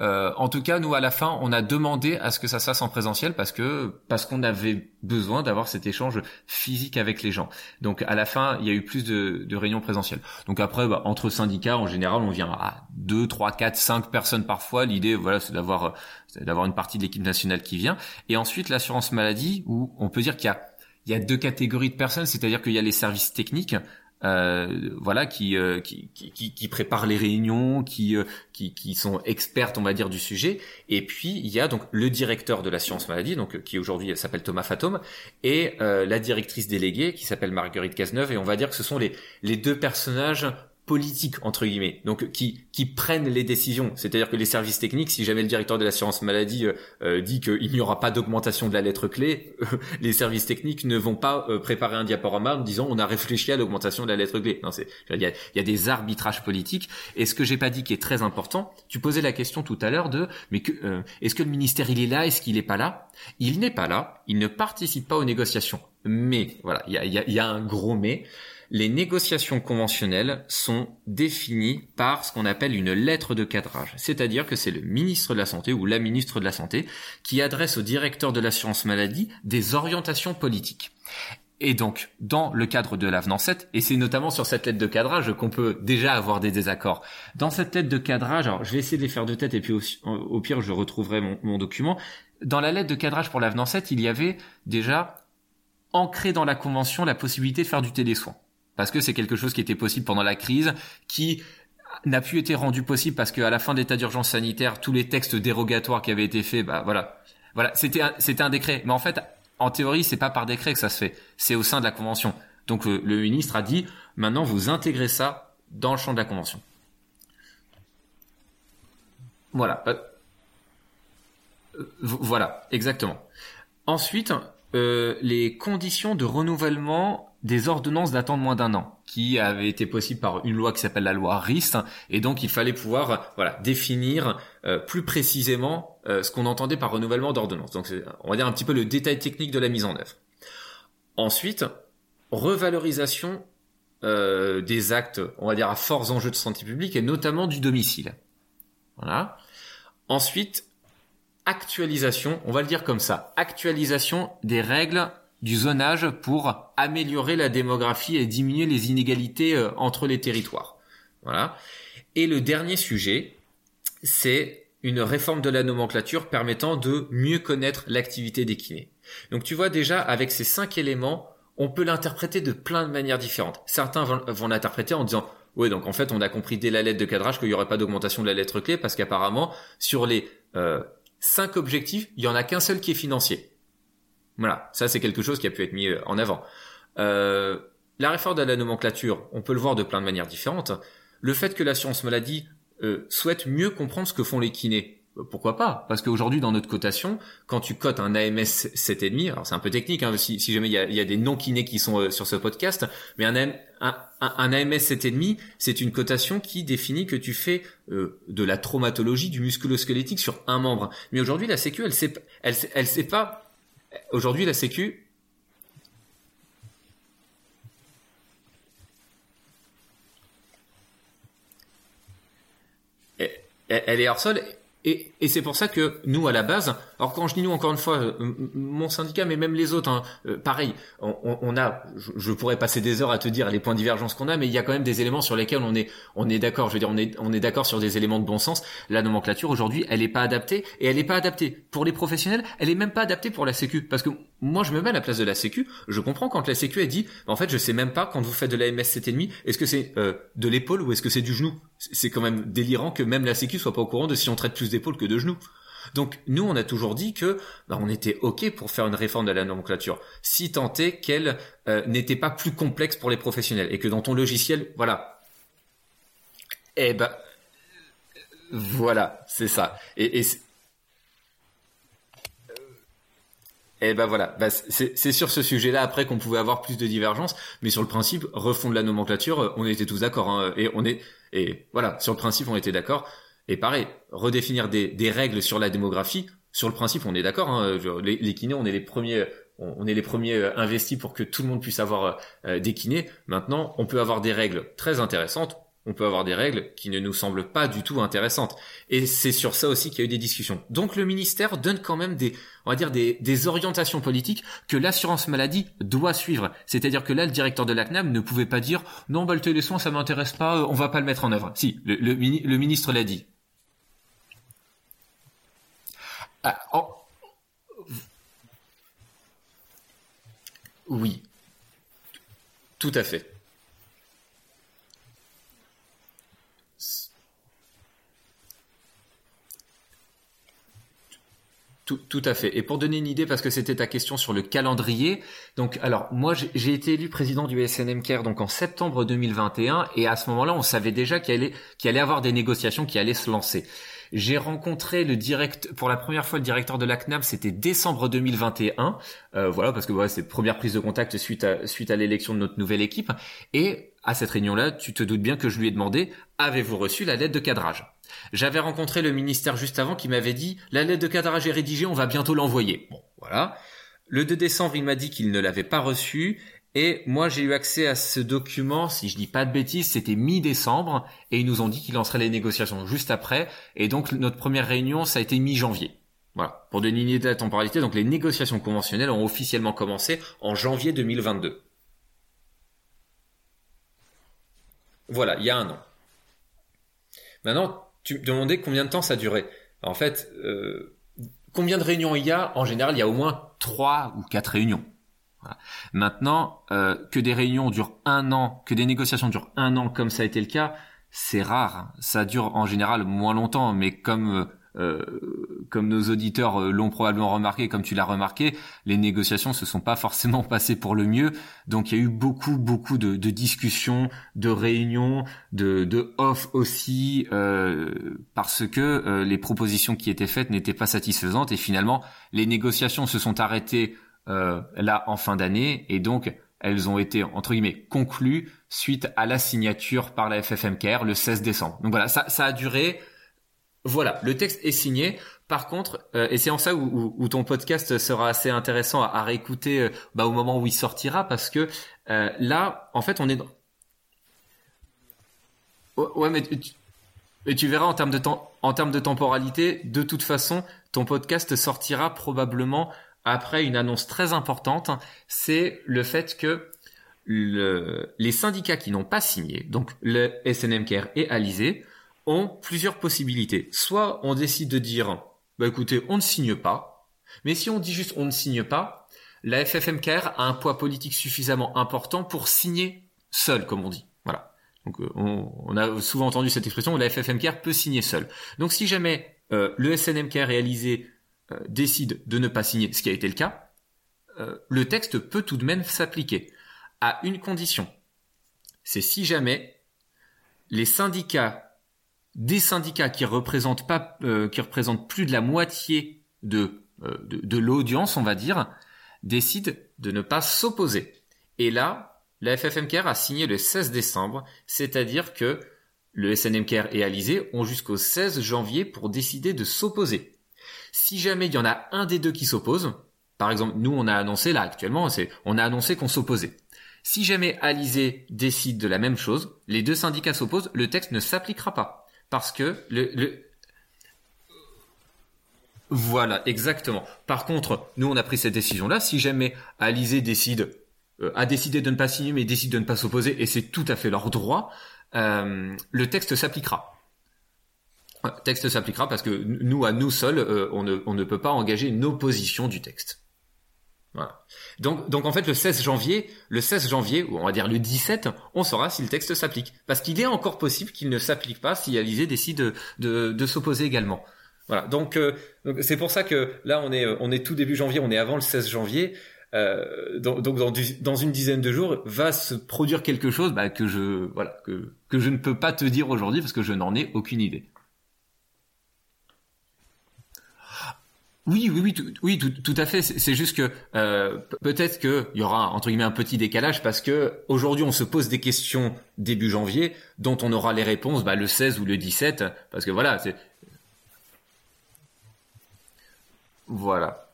Euh, en tout cas, nous à la fin, on a demandé à ce que ça se fasse en présentiel parce que parce qu'on avait besoin d'avoir cet échange physique avec les gens. Donc à la fin, il y a eu plus de, de réunions présentielles. Donc après, bah, entre syndicats, en général, on vient à 2, 3, 4, 5 personnes parfois. L'idée, voilà, c'est d'avoir d'avoir une partie de l'équipe nationale qui vient. Et ensuite, l'assurance maladie, où on peut dire qu'il y a il y a deux catégories de personnes, c'est-à-dire qu'il y a les services techniques euh, voilà, qui, euh, qui, qui, qui, préparent les réunions, qui, euh, qui, qui sont expertes, on va dire, du sujet. Et puis il y a donc le directeur de la science maladie, donc qui aujourd'hui s'appelle Thomas Fatome, et la directrice déléguée qui s'appelle Marguerite Cazeneuve. Et on va dire que ce sont les, les deux personnages politiques entre guillemets, donc qui qui prennent les décisions. C'est-à-dire que les services techniques, si jamais le directeur de l'assurance maladie euh, euh, dit qu'il n'y aura pas d'augmentation de la lettre clé, <laughs> les services techniques ne vont pas euh, préparer un diaporama en disant on a réfléchi à l'augmentation de la lettre clé. Non, c'est il y a, y a des arbitrages politiques. Et ce que j'ai pas dit qui est très important, tu posais la question tout à l'heure de mais que est-ce que le ministère il est là, est-ce qu'il est pas là? Il n'est pas là, il ne participe pas aux négociations. Mais voilà, il y a, y, a, y a un gros mais les négociations conventionnelles sont définies par ce qu'on appelle une lettre de cadrage. C'est-à-dire que c'est le ministre de la Santé ou la ministre de la Santé qui adresse au directeur de l'assurance maladie des orientations politiques. Et donc, dans le cadre de l'avenant 7, et c'est notamment sur cette lettre de cadrage qu'on peut déjà avoir des désaccords. Dans cette lettre de cadrage, alors je vais essayer de faire de tête et puis au, pire je retrouverai mon, mon, document. Dans la lettre de cadrage pour l'avenant 7, il y avait déjà ancré dans la convention la possibilité de faire du télésoin parce que c'est quelque chose qui était possible pendant la crise, qui n'a plus été rendu possible parce qu'à la fin de l'état d'urgence sanitaire, tous les textes dérogatoires qui avaient été faits, bah voilà, voilà, c'était un, c'était un décret. Mais en fait, en théorie, c'est pas par décret que ça se fait, c'est au sein de la convention. Donc le, ministre a dit, maintenant vous intégrez ça dans le champ de la convention. Voilà. Euh, euh, voilà, exactement. Ensuite, euh, les conditions de renouvellement des ordonnances datant de moins d'un an, qui avaient été possibles par une loi qui s'appelle la loi RIST, et donc il fallait pouvoir voilà définir euh, plus précisément euh, ce qu'on entendait par renouvellement d'ordonnance. Donc on va dire un petit peu le détail technique de la mise en œuvre. Ensuite, revalorisation des actes, on va dire à forts enjeux de santé publique et notamment du domicile. Voilà. Ensuite, actualisation, on va le dire comme ça, actualisation des règles du zonage pour améliorer la démographie et diminuer les inégalités euh, entre les territoires. Voilà. Et le dernier sujet, c'est une réforme de la nomenclature permettant de mieux connaître l'activité des kinés. Donc tu vois déjà avec ces cinq éléments, on peut l'interpréter de plein de manières différentes. Certains vont, l'interpréter en disant oui donc en fait on a compris dès la lettre de cadrage qu'il n'y aurait pas d'augmentation de la lettre clé parce qu'apparemment sur les euh, cinq objectifs, il y en a qu'un seul qui est financier. Voilà, ça c'est quelque chose qui a pu être mis euh, en avant. Euh, la réforme de la nomenclature, on peut le voir de plein de manières différentes. Le fait que l'assurance maladie euh, souhaite mieux comprendre ce que font les kinés, euh, pourquoi pas? Parce qu'aujourd'hui, dans notre cotation, quand tu cotes un AMS 7,5, alors c'est un peu technique, hein, si, jamais il y a, y a, des non-kinés qui sont sur ce podcast, mais un, un, un, AMS 7,5, c'est une cotation qui définit que tu fais euh, de la traumatologie, du musculo-squelettique sur un membre. Mais aujourd'hui, la Sécu, elle sait, elle sait pas. Aujourd'hui, la Sécu. Elle est hors sol et, et c'est pour ça que nous, à la base, alors quand je dis nous, encore une fois, euh, mon syndicat, mais même les autres, hein, euh, pareil, on, on, a, je, pourrais passer des heures à te dire les points de divergence qu'on a, mais il y a quand même des éléments sur lesquels on est, on est d'accord. Je veux dire, on est, on est d'accord sur des éléments de bon sens. La nomenclature aujourd'hui, elle n'est pas adaptée, et elle n'est pas adaptée pour les professionnels. Elle est même pas adaptée pour la Sécu, parce que moi, je me mets à la place de la Sécu. Je comprends quand la Sécu a dit, en fait, je sais même pas quand vous faites de la MS 7,5, est-ce que c'est euh, de l'épaule ou est-ce que c'est du genou? C'est quand même délirant que même la Sécu soit pas au courant de si on traite plus d'épaule que de genoux. Donc nous, on a toujours dit que bah, on était ok pour faire une réforme de la nomenclature, si tant est qu'elle euh, n'était pas plus complexe pour les professionnels et que dans ton logiciel, voilà. Eh ben voilà, c'est ça. Et, et Et eh ben voilà, bah, c'est sur ce sujet-là après qu'on pouvait avoir plus de divergences, mais sur le principe, refondre la nomenclature, euh, on était tous d'accord, hein, et on est, et voilà, sur le principe, on était d'accord. Et pareil, redéfinir des, des, règles sur la démographie, sur le principe, on est d'accord. Hein, les, les, kinés, on est les premiers, on, est les premiers euh, investis pour que tout le monde puisse avoir euh, des kinés. Maintenant, on peut avoir des règles très intéressantes. On peut avoir des règles qui ne nous semblent pas du tout intéressantes. Et c'est sur ça aussi qu'il y a eu des discussions. Donc le ministère donne quand même des, on va dire des, orientations politiques que l'assurance maladie doit suivre. C'est-à-dire que là, le directeur de la CNAM ne pouvait pas dire non, bah le télésoin ça m'intéresse pas, euh, on va pas le mettre en œuvre. Si, le, ministre l'a dit. Ah. Oui. Tout à fait. Tout, tout, à fait. Et pour donner une idée, parce que c'était ta question sur le calendrier, donc alors moi j'ai été élu président du SNM Care donc en septembre 2021 et à ce moment-là on savait déjà qu'il allait qu'il allait avoir des négociations qui allaient se lancer. J'ai rencontré le direct pour la première fois le directeur de la CNAM, c'était décembre 2021. Euh, voilà, parce que voilà, c'est première prise de contact suite à suite à l'élection de notre nouvelle équipe. Et à cette réunion-là, tu te doutes bien que je lui ai demandé avez-vous reçu la lettre de cadrage? J'avais rencontré le ministère juste avant qui m'avait dit la lettre de cadrage est rédigée, on va bientôt l'envoyer. Bon, voilà. Le 2 décembre, il m'a dit qu'il ne l'avait pas reçue Et moi, j'ai eu accès à ce document, si je dis pas de bêtises, c'était mi-décembre, et ils nous ont dit qu'ils lanceraient les négociations juste après. Et donc, notre première réunion, ça a été mi-janvier. Voilà. Pour donner une idée de la temporalité, donc les négociations conventionnelles ont officiellement commencé en janvier 2022. Voilà, il y a un an. Maintenant, tu me demandais combien de temps ça durait. En fait, euh, combien de réunions il y a En général, il y a au moins trois ou quatre réunions. Maintenant, euh, que des réunions durent un an, que des négociations durent un an, comme ça a été le cas, c'est rare. Ça dure en général moins longtemps, mais comme euh, comme nos auditeurs euh, l'ont probablement remarqué, comme tu l'as remarqué, les négociations se sont pas forcément <laughs> passées pour le mieux. Donc il y a eu beaucoup, beaucoup de, discussions, de réunions, de, de off aussi, parce que les propositions qui étaient faites n'étaient pas satisfaisantes et finalement les négociations se sont arrêtées euh, là en fin d'année et donc elles ont été entre guillemets conclues suite à la signature par la FFMKR le 16 décembre. Donc voilà, ça, ça a duré. Voilà, le texte est signé. Par contre, euh, et c'est en ça où, ton podcast sera assez intéressant à, réécouter euh, bah, au moment où il sortira, parce que là, en fait, on est dans... Ouais, mais tu, tu verras en termes de temps, en termes de temporalité, de toute façon, ton podcast sortira probablement après une annonce très importante, c'est le fait que les syndicats qui n'ont pas signé, donc le SNMKR et Alizé, ont plusieurs possibilités. Soit on décide de dire, bah écoutez, on ne signe pas, mais si on dit juste on ne signe pas, la FFMKR a un poids politique suffisamment important pour signer seul, comme on dit. Voilà. Donc euh, on, a souvent entendu cette expression, la FFMKR peut signer seul. Donc si jamais euh, le SNMKR et Alizé euh, décide de ne pas signer, ce qui a été le cas, le texte peut tout de même s'appliquer à une condition. C'est si jamais les syndicats, des syndicats qui représentent pas, euh, qui représentent plus de la moitié de, de, de l'audience, on va dire, décident de ne pas s'opposer. Et là, la FFMKR a signé le 16 décembre, c'est-à-dire que le SNMKR et Alizé ont jusqu'au 16 janvier pour décider de s'opposer. Si jamais il y en a un des deux qui s'oppose, par exemple, nous on a annoncé là actuellement, c'est on a annoncé qu'on s'opposait. Si jamais Alizé décide de la même chose, les deux syndicats s'opposent, le texte ne s'appliquera pas parce que le, voilà, exactement. Par contre, nous on a pris cette décision-là. Si jamais Alizé décide, euh, a décidé de ne pas signer, mais décide de ne pas s'opposer, et c'est tout à fait leur droit, euh, le texte s'appliquera texte s'appliquera parce que nous, à nous seuls, euh, on, ne, on ne peut pas engager une opposition du texte. Voilà. Donc, donc en fait, le 16 janvier, le 16 janvier, ou on va dire le 17, on saura si le texte s'applique. Parce qu'il est encore possible qu'il ne s'applique pas si Alizé décide de, de, s'opposer également. Voilà. Donc, euh, donc c'est pour ça que là, on est, on est tout début janvier, on est avant le 16 janvier. Euh, donc, dans, dans, une dizaine de jours va se produire quelque chose bah, que je voilà que, que je ne peux pas te dire aujourd'hui parce que je n'en ai aucune idée. Oui, oui, oui, tout, oui, tout, à fait. C'est juste que euh, peut-être qu'il y aura entre guillemets un petit décalage parce que aujourd'hui on se pose des questions début janvier dont on aura les réponses bah, le 16 ou le 17 parce que voilà, c'est voilà,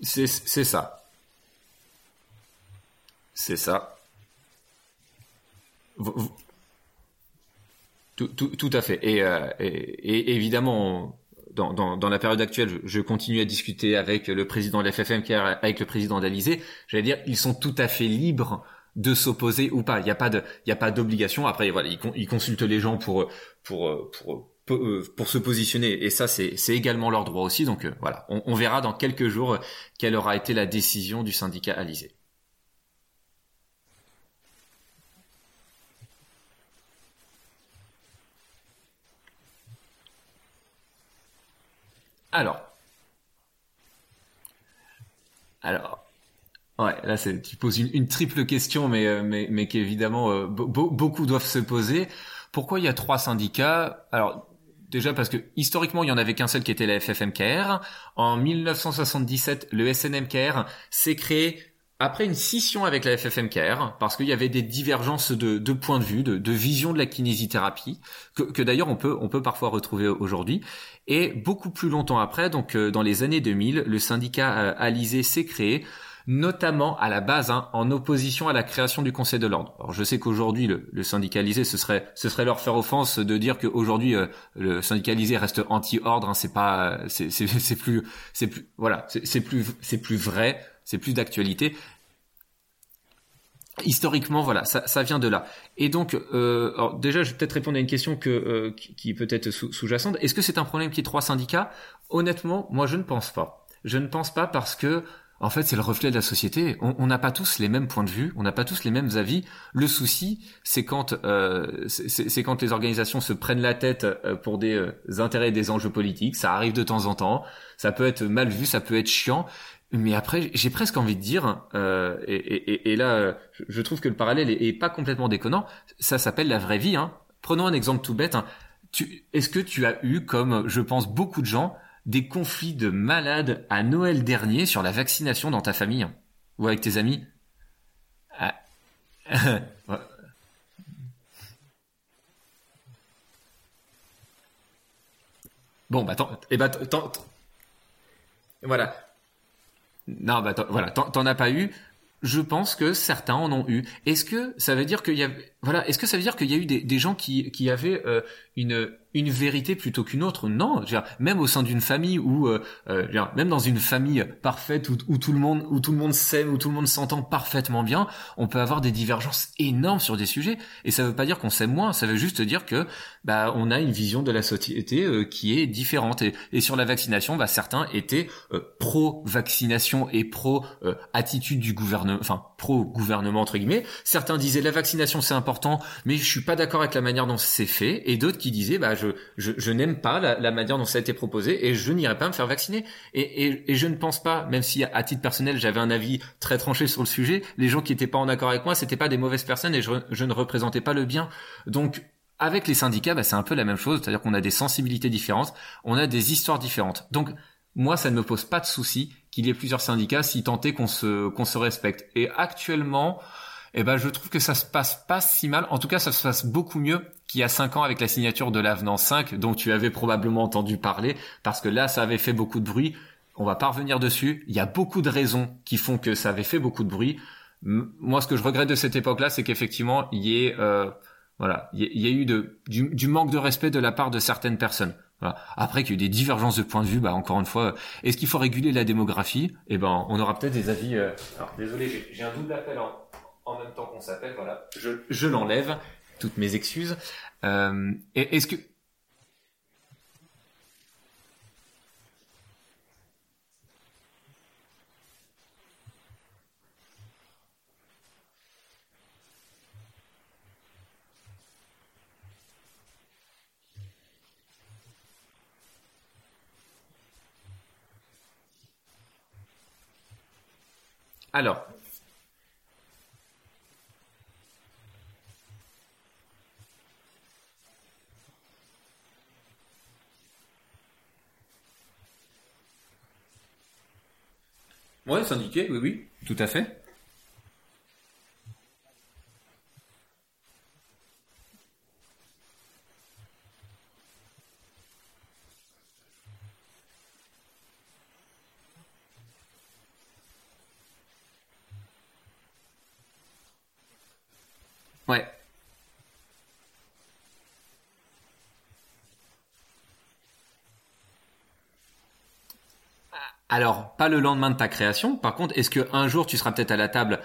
c'est ça, c'est ça. Tout, tout, tout, à fait. Et, euh, évidemment, dans, dans, dans, la période actuelle, je, je, continue à discuter avec le président de l'FFM, avec le président d'Alizé. J'allais dire, ils sont tout à fait libres de s'opposer ou pas. Il n'y a pas d'obligation. Après, voilà, ils, ils, consultent les gens pour pour pour pour, euh, pour se positionner. Et ça, c'est c'est également leur droit aussi. Donc euh, voilà, on, on, verra dans quelques jours quelle aura été la décision du syndicat Alizé. Alors. Alors. Ouais, là, tu poses une, triple question, mais, euh, mais, mais qu'évidemment, euh, beaucoup doivent se poser. Pourquoi il y a trois syndicats? Alors, déjà parce que historiquement, il y en avait qu'un seul qui était la FFMKR. En 1977, le SNMKR s'est créé après une scission avec la FFMKR, parce qu'il y avait des divergences de, de points de vue, de, de, vision de la kinésithérapie, que, que d'ailleurs on peut, on peut parfois retrouver aujourd'hui. Et beaucoup plus longtemps après, donc euh, dans les années 2000, le syndicat euh, Alizé s'est créé notamment à la base hein, en opposition à la création du Conseil de l'ordre. Alors je sais qu'aujourd'hui le, le, syndicalisé ce serait ce serait leur faire offense de dire qu'aujourd'hui euh, le syndicalisé reste anti-ordre. Hein, c'est pas c'est c'est plus c'est plus voilà c'est plus c'est plus vrai c'est plus d'actualité historiquement, voilà, ça, ça, vient de là. Et donc, euh, alors déjà, je vais peut-être répondre à une question que, euh, qui, peut être sous-jacente. Est-ce que c'est un problème qui est trois syndicats? Honnêtement, moi, je ne pense pas. Je ne pense pas parce que, en fait, c'est le reflet de la société. On n'a pas tous les mêmes points de vue, on n'a pas tous les mêmes avis. Le souci, c'est quand, euh, c'est quand les organisations se prennent la tête euh, pour des euh, intérêts et des enjeux politiques. Ça arrive de temps en temps. Ça peut être mal vu, ça peut être chiant. Mais après, j'ai presque envie de dire, euh, et, là, je trouve que le parallèle est, pas complètement déconnant. Ça s'appelle la vraie vie. Hein. Prenons un exemple tout bête. Hein. Est-ce que tu as eu, comme je pense beaucoup de gens, des conflits de malades à Noël dernier sur la vaccination dans ta famille ou avec tes amis? Ah. <laughs> Bon, bah, tant, et eh bah, voilà. Non, bah voilà, t'en as pas eu. Je pense que certains en ont eu. Est-ce que ça veut dire qu'il y a, voilà, est-ce que ça veut dire qu'il y a eu des, gens qui, qui avaient euh, une une vérité plutôt qu'une autre? Non, même au sein d'une famille où, euh, euh même dans une famille parfaite où, tout le monde, où tout le monde s'aime, où tout le monde s'entend parfaitement bien, on peut avoir des divergences énormes sur des sujets. Et ça veut pas dire qu'on s'aime moins. Ça veut juste dire que, bah, on a une vision de la société euh, qui est différente. Et, et, sur la vaccination, bah, certains étaient euh, pro vaccination et pro attitude du gouvernement, enfin pro gouvernement entre guillemets. Certains disaient la vaccination c'est important, mais je suis pas d'accord avec la manière dont c'est fait. Et d'autres qui disaient, bah je, n'aime pas la, manière dont ça a été proposé et je n'irai pas me faire vacciner. Et, je ne pense pas, même si à titre personnel j'avais un avis très tranché sur le sujet, les gens qui n'étaient pas en accord avec moi, c'était pas des mauvaises personnes et je, ne représentais pas le bien. Donc avec les syndicats, bah, c'est un peu la même chose, c'est-à-dire qu'on a des sensibilités différentes, on a des histoires différentes. Donc moi, ça ne me pose pas de souci qu'il y ait plusieurs syndicats si tant est qu'on se qu'on se respecte. Et actuellement, eh ben je trouve que ça se passe pas si mal. En tout cas, ça se passe beaucoup mieux qu'il y a cinq ans avec la signature de l'avenant 5, dont tu avais probablement entendu parler, parce que là, ça avait fait beaucoup de bruit. On va pas revenir dessus. Il y a beaucoup de raisons qui font que ça avait fait beaucoup de bruit. Moi, ce que je regrette de cette époque-là, c'est qu'effectivement, il y ait, euh, voilà, il y, a eu du, manque de respect de la part de certaines personnes. Après qu'il y ait des divergences de points de vue, bah encore une fois, est-ce qu'il faut réguler la démographie? Eh ben, on aura peut-être des avis. Euh, alors, désolé, j'ai un double appel en même temps qu'on s'appelle, voilà. Je, je l'enlève, toutes mes excuses. Euh, Est-ce que Alors, Ouais, syndiqué, oui, oui, tout à fait. Ouais. Alors, pas le lendemain de ta création. Par contre, est-ce que un jour tu seras peut-être à la table?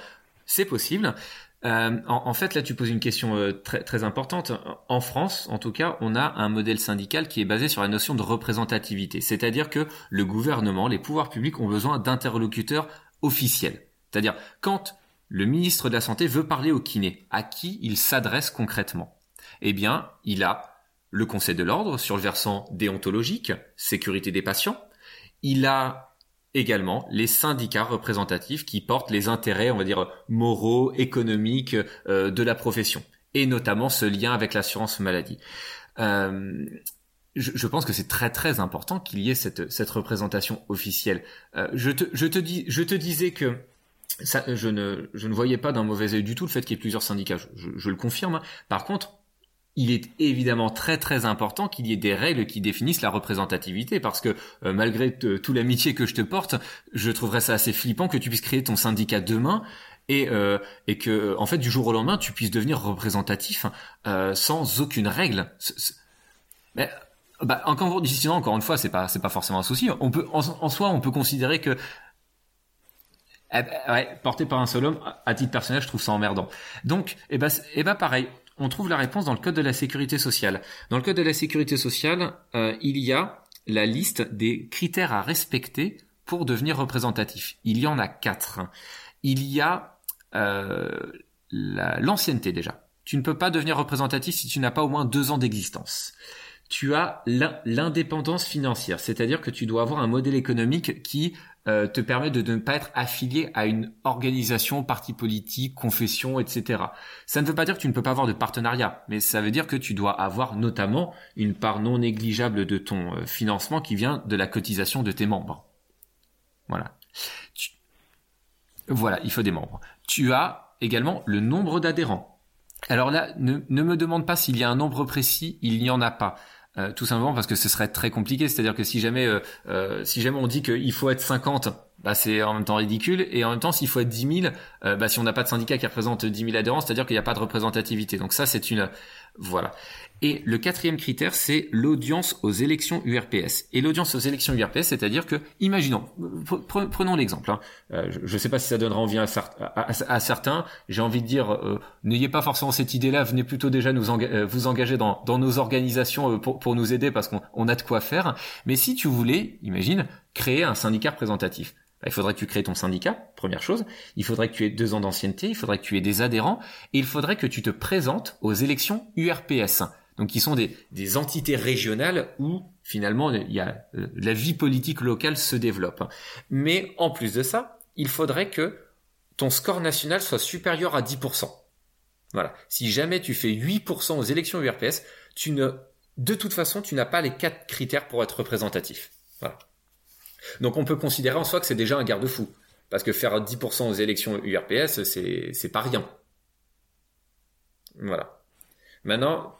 C'est possible. Euh, en, fait, là, tu poses une question euh, très, très importante. En France, en tout cas, on a un modèle syndical qui est basé sur la notion de représentativité. C'est-à-dire que le gouvernement, les pouvoirs publics ont besoin d'interlocuteurs officiels. C'est-à-dire, quand le ministre de la Santé veut parler au kiné, à qui il s'adresse concrètement? Eh bien, il a le Conseil de l'ordre sur le versant déontologique, sécurité des patients. Il a également les syndicats représentatifs qui portent les intérêts, on va dire, moraux, économiques euh, de la profession, et notamment ce lien avec l'assurance maladie. Euh, je, pense que c'est très très important qu'il y ait cette, représentation officielle. Euh, je, te, disais que je, ne, voyais pas d'un mauvais œil du tout le fait qu'il y ait plusieurs syndicats, je, je le confirme. Par contre, il est évidemment très très important qu'il y ait des règles qui définissent la représentativité parce que euh, malgré tout l'amitié que je te porte, je trouverais ça assez flippant que tu puisses créer ton syndicat demain et euh, et que en fait du jour au lendemain tu puisses devenir représentatif euh, sans aucune règle. Mais bah, encore une fois c'est pas c'est pas forcément un souci. On peut en, soi on peut considérer que eh ben, porté par un seul homme, à titre personnel, je trouve ça emmerdant. Donc, eh ben, eh ben pareil, on trouve la réponse dans le code de la sécurité sociale. Dans le code de la sécurité sociale, euh, il y a la liste des critères à respecter pour devenir représentatif. Il y en a quatre. Il y a euh, l'ancienneté déjà. Tu ne peux pas devenir représentatif si tu n'as pas au moins deux ans d'existence. Tu as l'indépendance financière, c'est-à-dire que tu dois avoir un modèle économique qui euh, te permet de, ne pas être affilié à une organisation, parti politique, confession, etc. Ça ne veut pas dire que tu ne peux pas avoir de partenariat, mais ça veut dire que tu dois avoir notamment une part non négligeable de ton euh, financement qui vient de la cotisation de tes membres. Voilà. Voilà, il faut des membres. Tu as également le nombre d'adhérents. Alors là, ne, ne me demande pas s'il y a un nombre précis, il n'y en a pas. Euh, tout simplement parce que ce serait très compliqué. C'est-à-dire que si jamais, euh, euh, si jamais on dit qu'il faut être 50, bah c'est en même temps ridicule. Et en même temps, s'il faut être 10 000, bah si on n'a pas de syndicat qui représente 10 000 adhérents, c'est-à-dire qu'il n'y a pas de représentativité. Donc ça, c'est une, voilà. Et le quatrième critère, c'est l'audience aux élections URPS. Et l'audience aux élections URPS, c'est-à-dire que, imaginons, prenons l'exemple. Hein. Euh, je ne sais pas si ça donnera envie à, certains. J'ai envie de dire, euh, n'ayez pas forcément cette idée-là. Venez plutôt déjà nous euh, vous engager dans, nos organisations pour, pour nous aider parce qu'on a de quoi faire. Mais si tu voulais, imagine, créer un syndicat représentatif. Bah, il faudrait que tu crées ton syndicat, première chose. Il faudrait que tu aies deux ans d'ancienneté. Il faudrait que tu aies des adhérents. Et il faudrait que tu te présentes aux élections URPS. Donc, qui sont des, entités régionales où finalement il y a euh, la vie politique locale se développe. Mais en plus de ça, il faudrait que ton score national soit supérieur à 10%. Voilà. Si jamais tu fais 8% aux élections URPS, tu ne, de toute façon, tu n'as pas les quatre critères pour être représentatif. Voilà. Donc on peut considérer en soi que c'est déjà un garde-fou. Parce que faire 10% aux élections URPS, c'est, c'est pas rien. Voilà. Maintenant,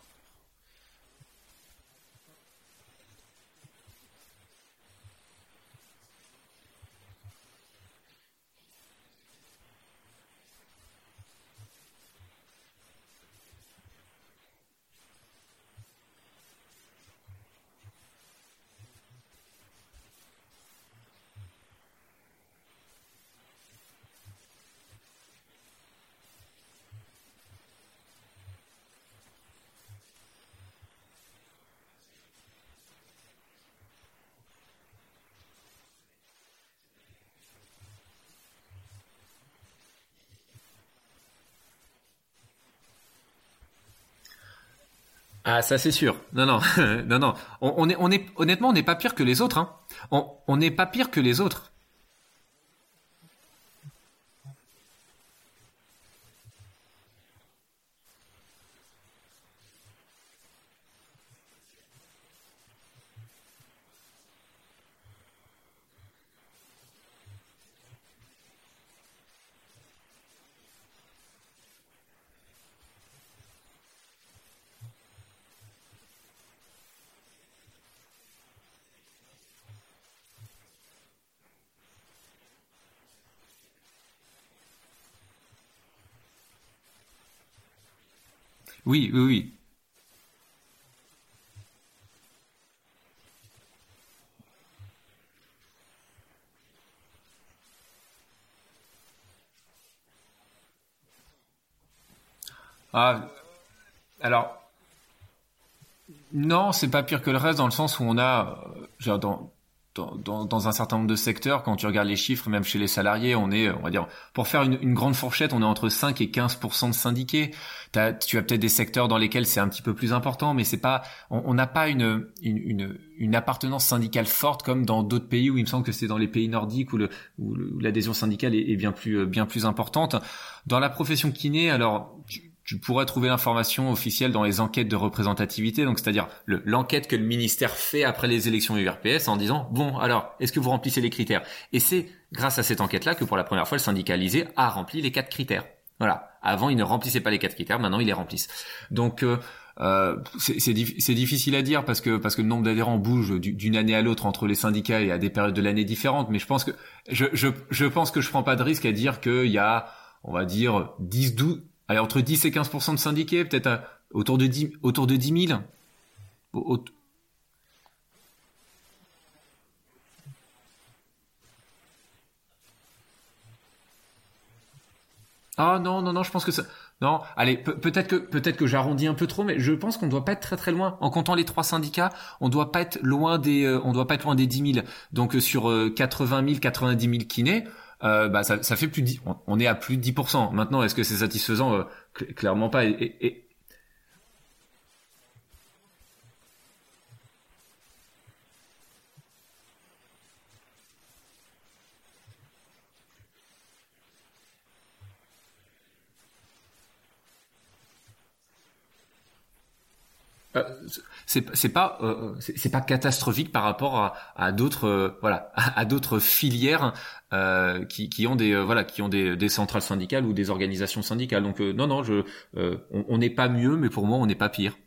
Ah, ça c'est sûr. Non, non, <laughs> non, non. On, est, on est, honnêtement, on n'est pas pire que les autres. Hein. On n'est pas pire que les autres. Oui, oui, oui. Ah, alors, non, c'est pas pire que le reste dans le sens où on a, euh, dans, dans, un certain nombre de secteurs, quand tu regardes les chiffres, même chez les salariés, on est, on va dire, pour faire une, grande fourchette, on est entre 5 et 15% de syndiqués. tu as peut-être des secteurs dans lesquels c'est un petit peu plus important, mais c'est pas, on n'a pas une, une, une, appartenance syndicale forte comme dans d'autres pays où il me semble que c'est dans les pays nordiques où, le, où l'adhésion syndicale est, bien plus, bien plus importante. Dans la profession kiné, alors, pourrais trouver l'information officielle dans les enquêtes de représentativité, donc c'est-à-dire l'enquête que le ministère fait après les élections URPS en disant bon alors est-ce que vous remplissez les critères? Et c'est grâce à cette enquête-là que pour la première fois le syndicalisé a rempli les quatre critères. Voilà. Avant il ne remplissait pas les quatre critères, maintenant il les remplissent. Donc euh, euh, c'est difficile à dire parce que parce que le nombre d'adhérents bouge d'une année à l'autre entre les syndicats et à des périodes de l'année différentes. Mais je pense que je, je, je pense que je prends pas de risque à dire qu'il y a, on va dire 10, 12, allez, entre 10 et 15% de syndiqués, peut-être autour de 10 autour de 10 000. Ah non non non, je pense que ça non, allez, peut-être que peut-être que j'arrondis un peu trop, mais je pense qu'on doit pas être très très loin. En comptant les trois syndicats, on doit pas être loin des, euh, on doit pas être loin des 10 000. Donc euh, sur 80 000, 90 000 kinés, euh, bah ça, ça fait plus de 10, on, est à plus de 10%. Maintenant, est-ce que c'est satisfaisant? Euh, Clairement pas. C'est pas euh, c'est pas catastrophique par rapport à, d'autres euh, voilà <laughs> à, d'autres filières euh, qui, qui ont des voilà qui ont des, des, centrales syndicales ou des organisations syndicales. Donc non non je on n'est pas mieux mais pour moi on n'est pas pire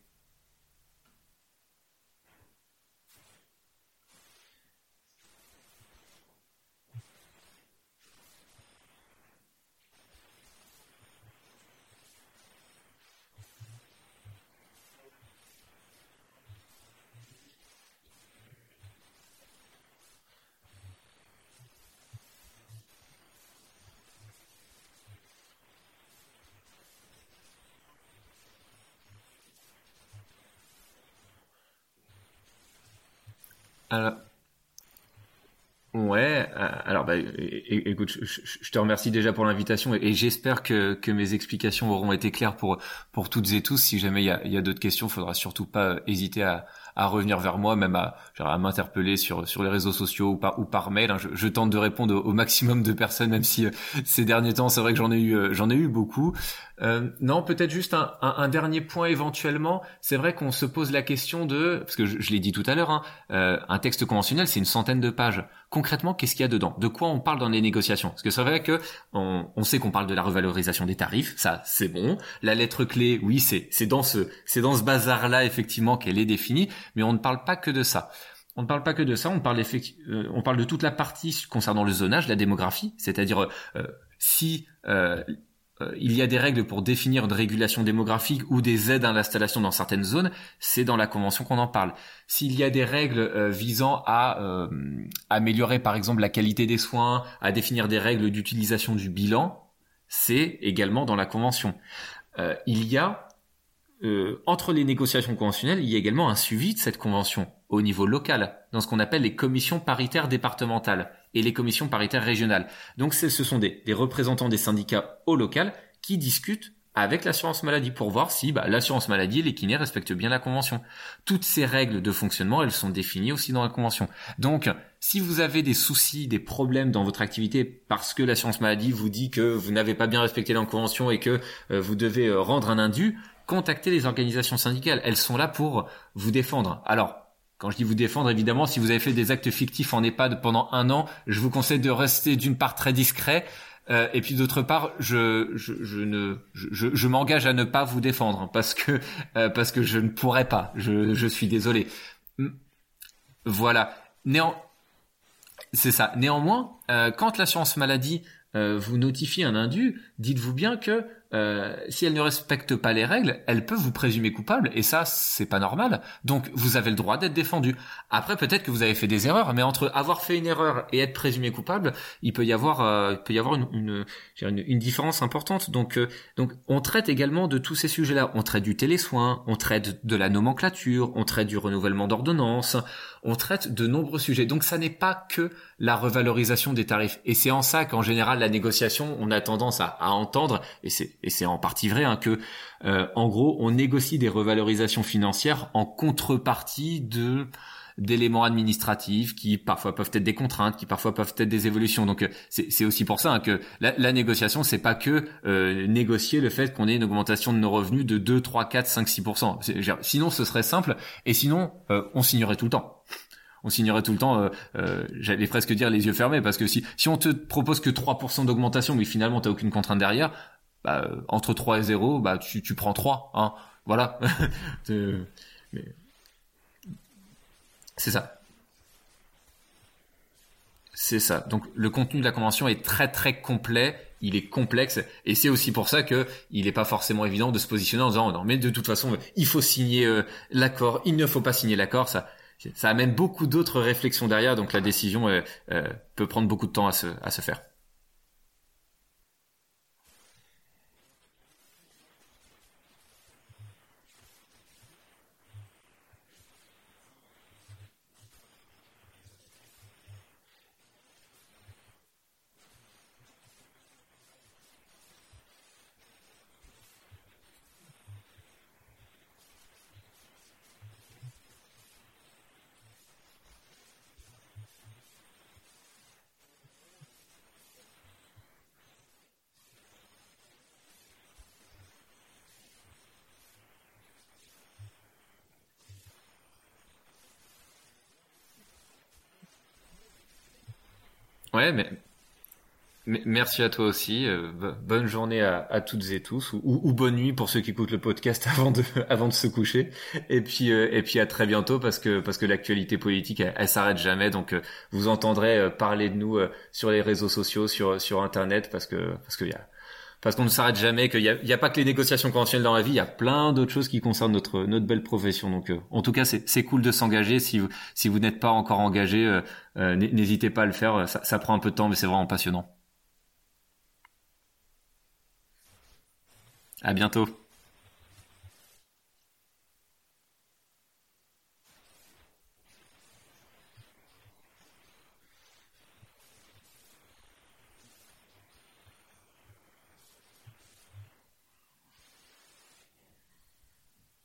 Alors, ouais, euh, alors bah, écoute, je, te remercie déjà pour l'invitation et, j'espère que, mes explications auront été claires pour pour toutes et tous. Si jamais il y a, y a d'autres questions, il faudra surtout pas hésiter à, revenir vers moi, même à, à m'interpeller sur sur les réseaux sociaux ou par ou par mail. Hein. Je, tente de répondre au, maximum de personnes, même si euh, ces derniers temps, c'est vrai que j'en ai eu euh, j'en ai eu beaucoup. Euh, non, peut-être juste un, un, dernier point éventuellement. C'est vrai qu'on se pose la question de, parce que je, l'ai dit tout à l'heure, hein, euh, un texte conventionnel, c'est une centaine de pages. Concrètement, qu'est-ce qu'il y a dedans? De quoi on parle dans les négociations? Parce que c'est vrai que on, on sait qu'on parle de la revalorisation des tarifs, ça c'est bon. La lettre clé, oui, c'est c'est dans ce c'est dans ce bazar là effectivement qu'elle est définie, mais on ne parle pas que de ça. On ne parle pas que de ça, on parle, euh, on parle de toute la partie concernant le zonage, la démographie, c'est-à-dire euh, si euh, il y a des règles pour définir de régulation démographique ou des aides à l'installation dans certaines zones, c'est dans la convention qu'on en parle. S'il y a des règles euh, visant à euh, améliorer par exemple la qualité des soins, à définir des règles d'utilisation du bilan, c'est également dans la convention. il y a entre les négociations conventionnelles, il y a également un suivi de cette convention au niveau local, dans ce qu'on appelle les commissions paritaires départementales et les commissions paritaires régionales. Donc ce sont des, représentants des syndicats au local qui discutent avec l'assurance maladie pour voir si bah, l'assurance maladie et les kinés respectent bien la convention. Toutes ces règles de fonctionnement, elles sont définies aussi dans la convention. Donc, si vous avez des soucis, des problèmes dans votre activité parce que l'assurance maladie vous dit que vous n'avez pas bien respecté la convention et que euh, vous devez euh, rendre un indu, contactez les organisations syndicales. Elles sont là pour vous défendre. Alors, quand je dis vous défendre, évidemment, si vous avez fait des actes fictifs en EHPAD pendant un an, je vous conseille de rester d'une part très discret, euh, et puis d'autre part, je, je, je ne, je, je m'engage à ne pas vous défendre parce que euh, parce que je ne pourrais pas. Je, je suis désolé. Voilà. Néan... C'est ça. Néanmoins, euh, quand l'assurance maladie vous notifie un indu, dites-vous bien que euh, si elle ne respecte pas les règles, elle peut vous présumer coupable et ça c'est pas normal. Donc vous avez le droit d'être défendu. Après peut-être que vous avez fait des erreurs, mais entre avoir fait une erreur et être présumé coupable, il peut y avoir euh, il peut y avoir une, une, une, différence importante. Donc euh, donc on traite également de tous ces sujets-là. On traite du télésoin, on traite de la nomenclature, on traite du renouvellement d'ordonnance, on traite de nombreux sujets. Donc ça n'est pas que la revalorisation des tarifs. Et c'est en ça qu'en général la négociation, on a tendance à, à entendre et c'est et c'est en partie vrai, hein, que euh, en gros, on négocie des revalorisations financières en contrepartie de d'éléments administratifs qui parfois peuvent être des contraintes, qui parfois peuvent être des évolutions. Donc euh, c'est aussi pour ça hein, que la, la négociation, c'est pas que euh, négocier le fait qu'on ait une augmentation de nos revenus de 2, 3, 4, 5, 6%. Sinon, ce serait simple, et sinon, on signerait tout le temps on signerait tout le temps, euh, j'allais presque dire les yeux fermés, parce que si, si on te propose que 3% d'augmentation, mais finalement tu aucune contrainte derrière, bah, entre 3 et 0, bah, tu, tu prends 3. Hein. voilà. <laughs> C'est ça. C'est ça. Donc le contenu de la convention est très très complet, il est complexe et c'est aussi pour ça que il n'est pas forcément évident de se positionner en disant non mais de toute façon il faut signer euh, l'accord, il ne faut pas signer l'accord, ça ça amène beaucoup d'autres réflexions derrière donc la décision euh, euh, peut prendre beaucoup de temps à se à se faire. Ouais, mais, merci à toi aussi. Euh, bonne journée à, toutes et tous, ou, bonne nuit pour ceux qui écoutent le podcast <laughs> avant de avant de se coucher. Et puis euh, et puis à très bientôt parce que parce que l'actualité politique elle, s'arrête jamais. Donc euh, vous entendrez parler de nous sur les réseaux sociaux, sur sur internet parce que parce qu'il y a parce qu'on ne s'arrête jamais, qu'il n'y a, pas que les négociations conventionnelles dans la vie, il y a plein d'autres choses qui concernent notre belle profession. Donc, euh, en tout cas, c'est cool de s'engager. Si vous si n'êtes pas encore engagé, euh, euh, n'hésitez pas à le faire. Ça, ça prend un peu de temps, mais c'est vraiment passionnant. À bientôt.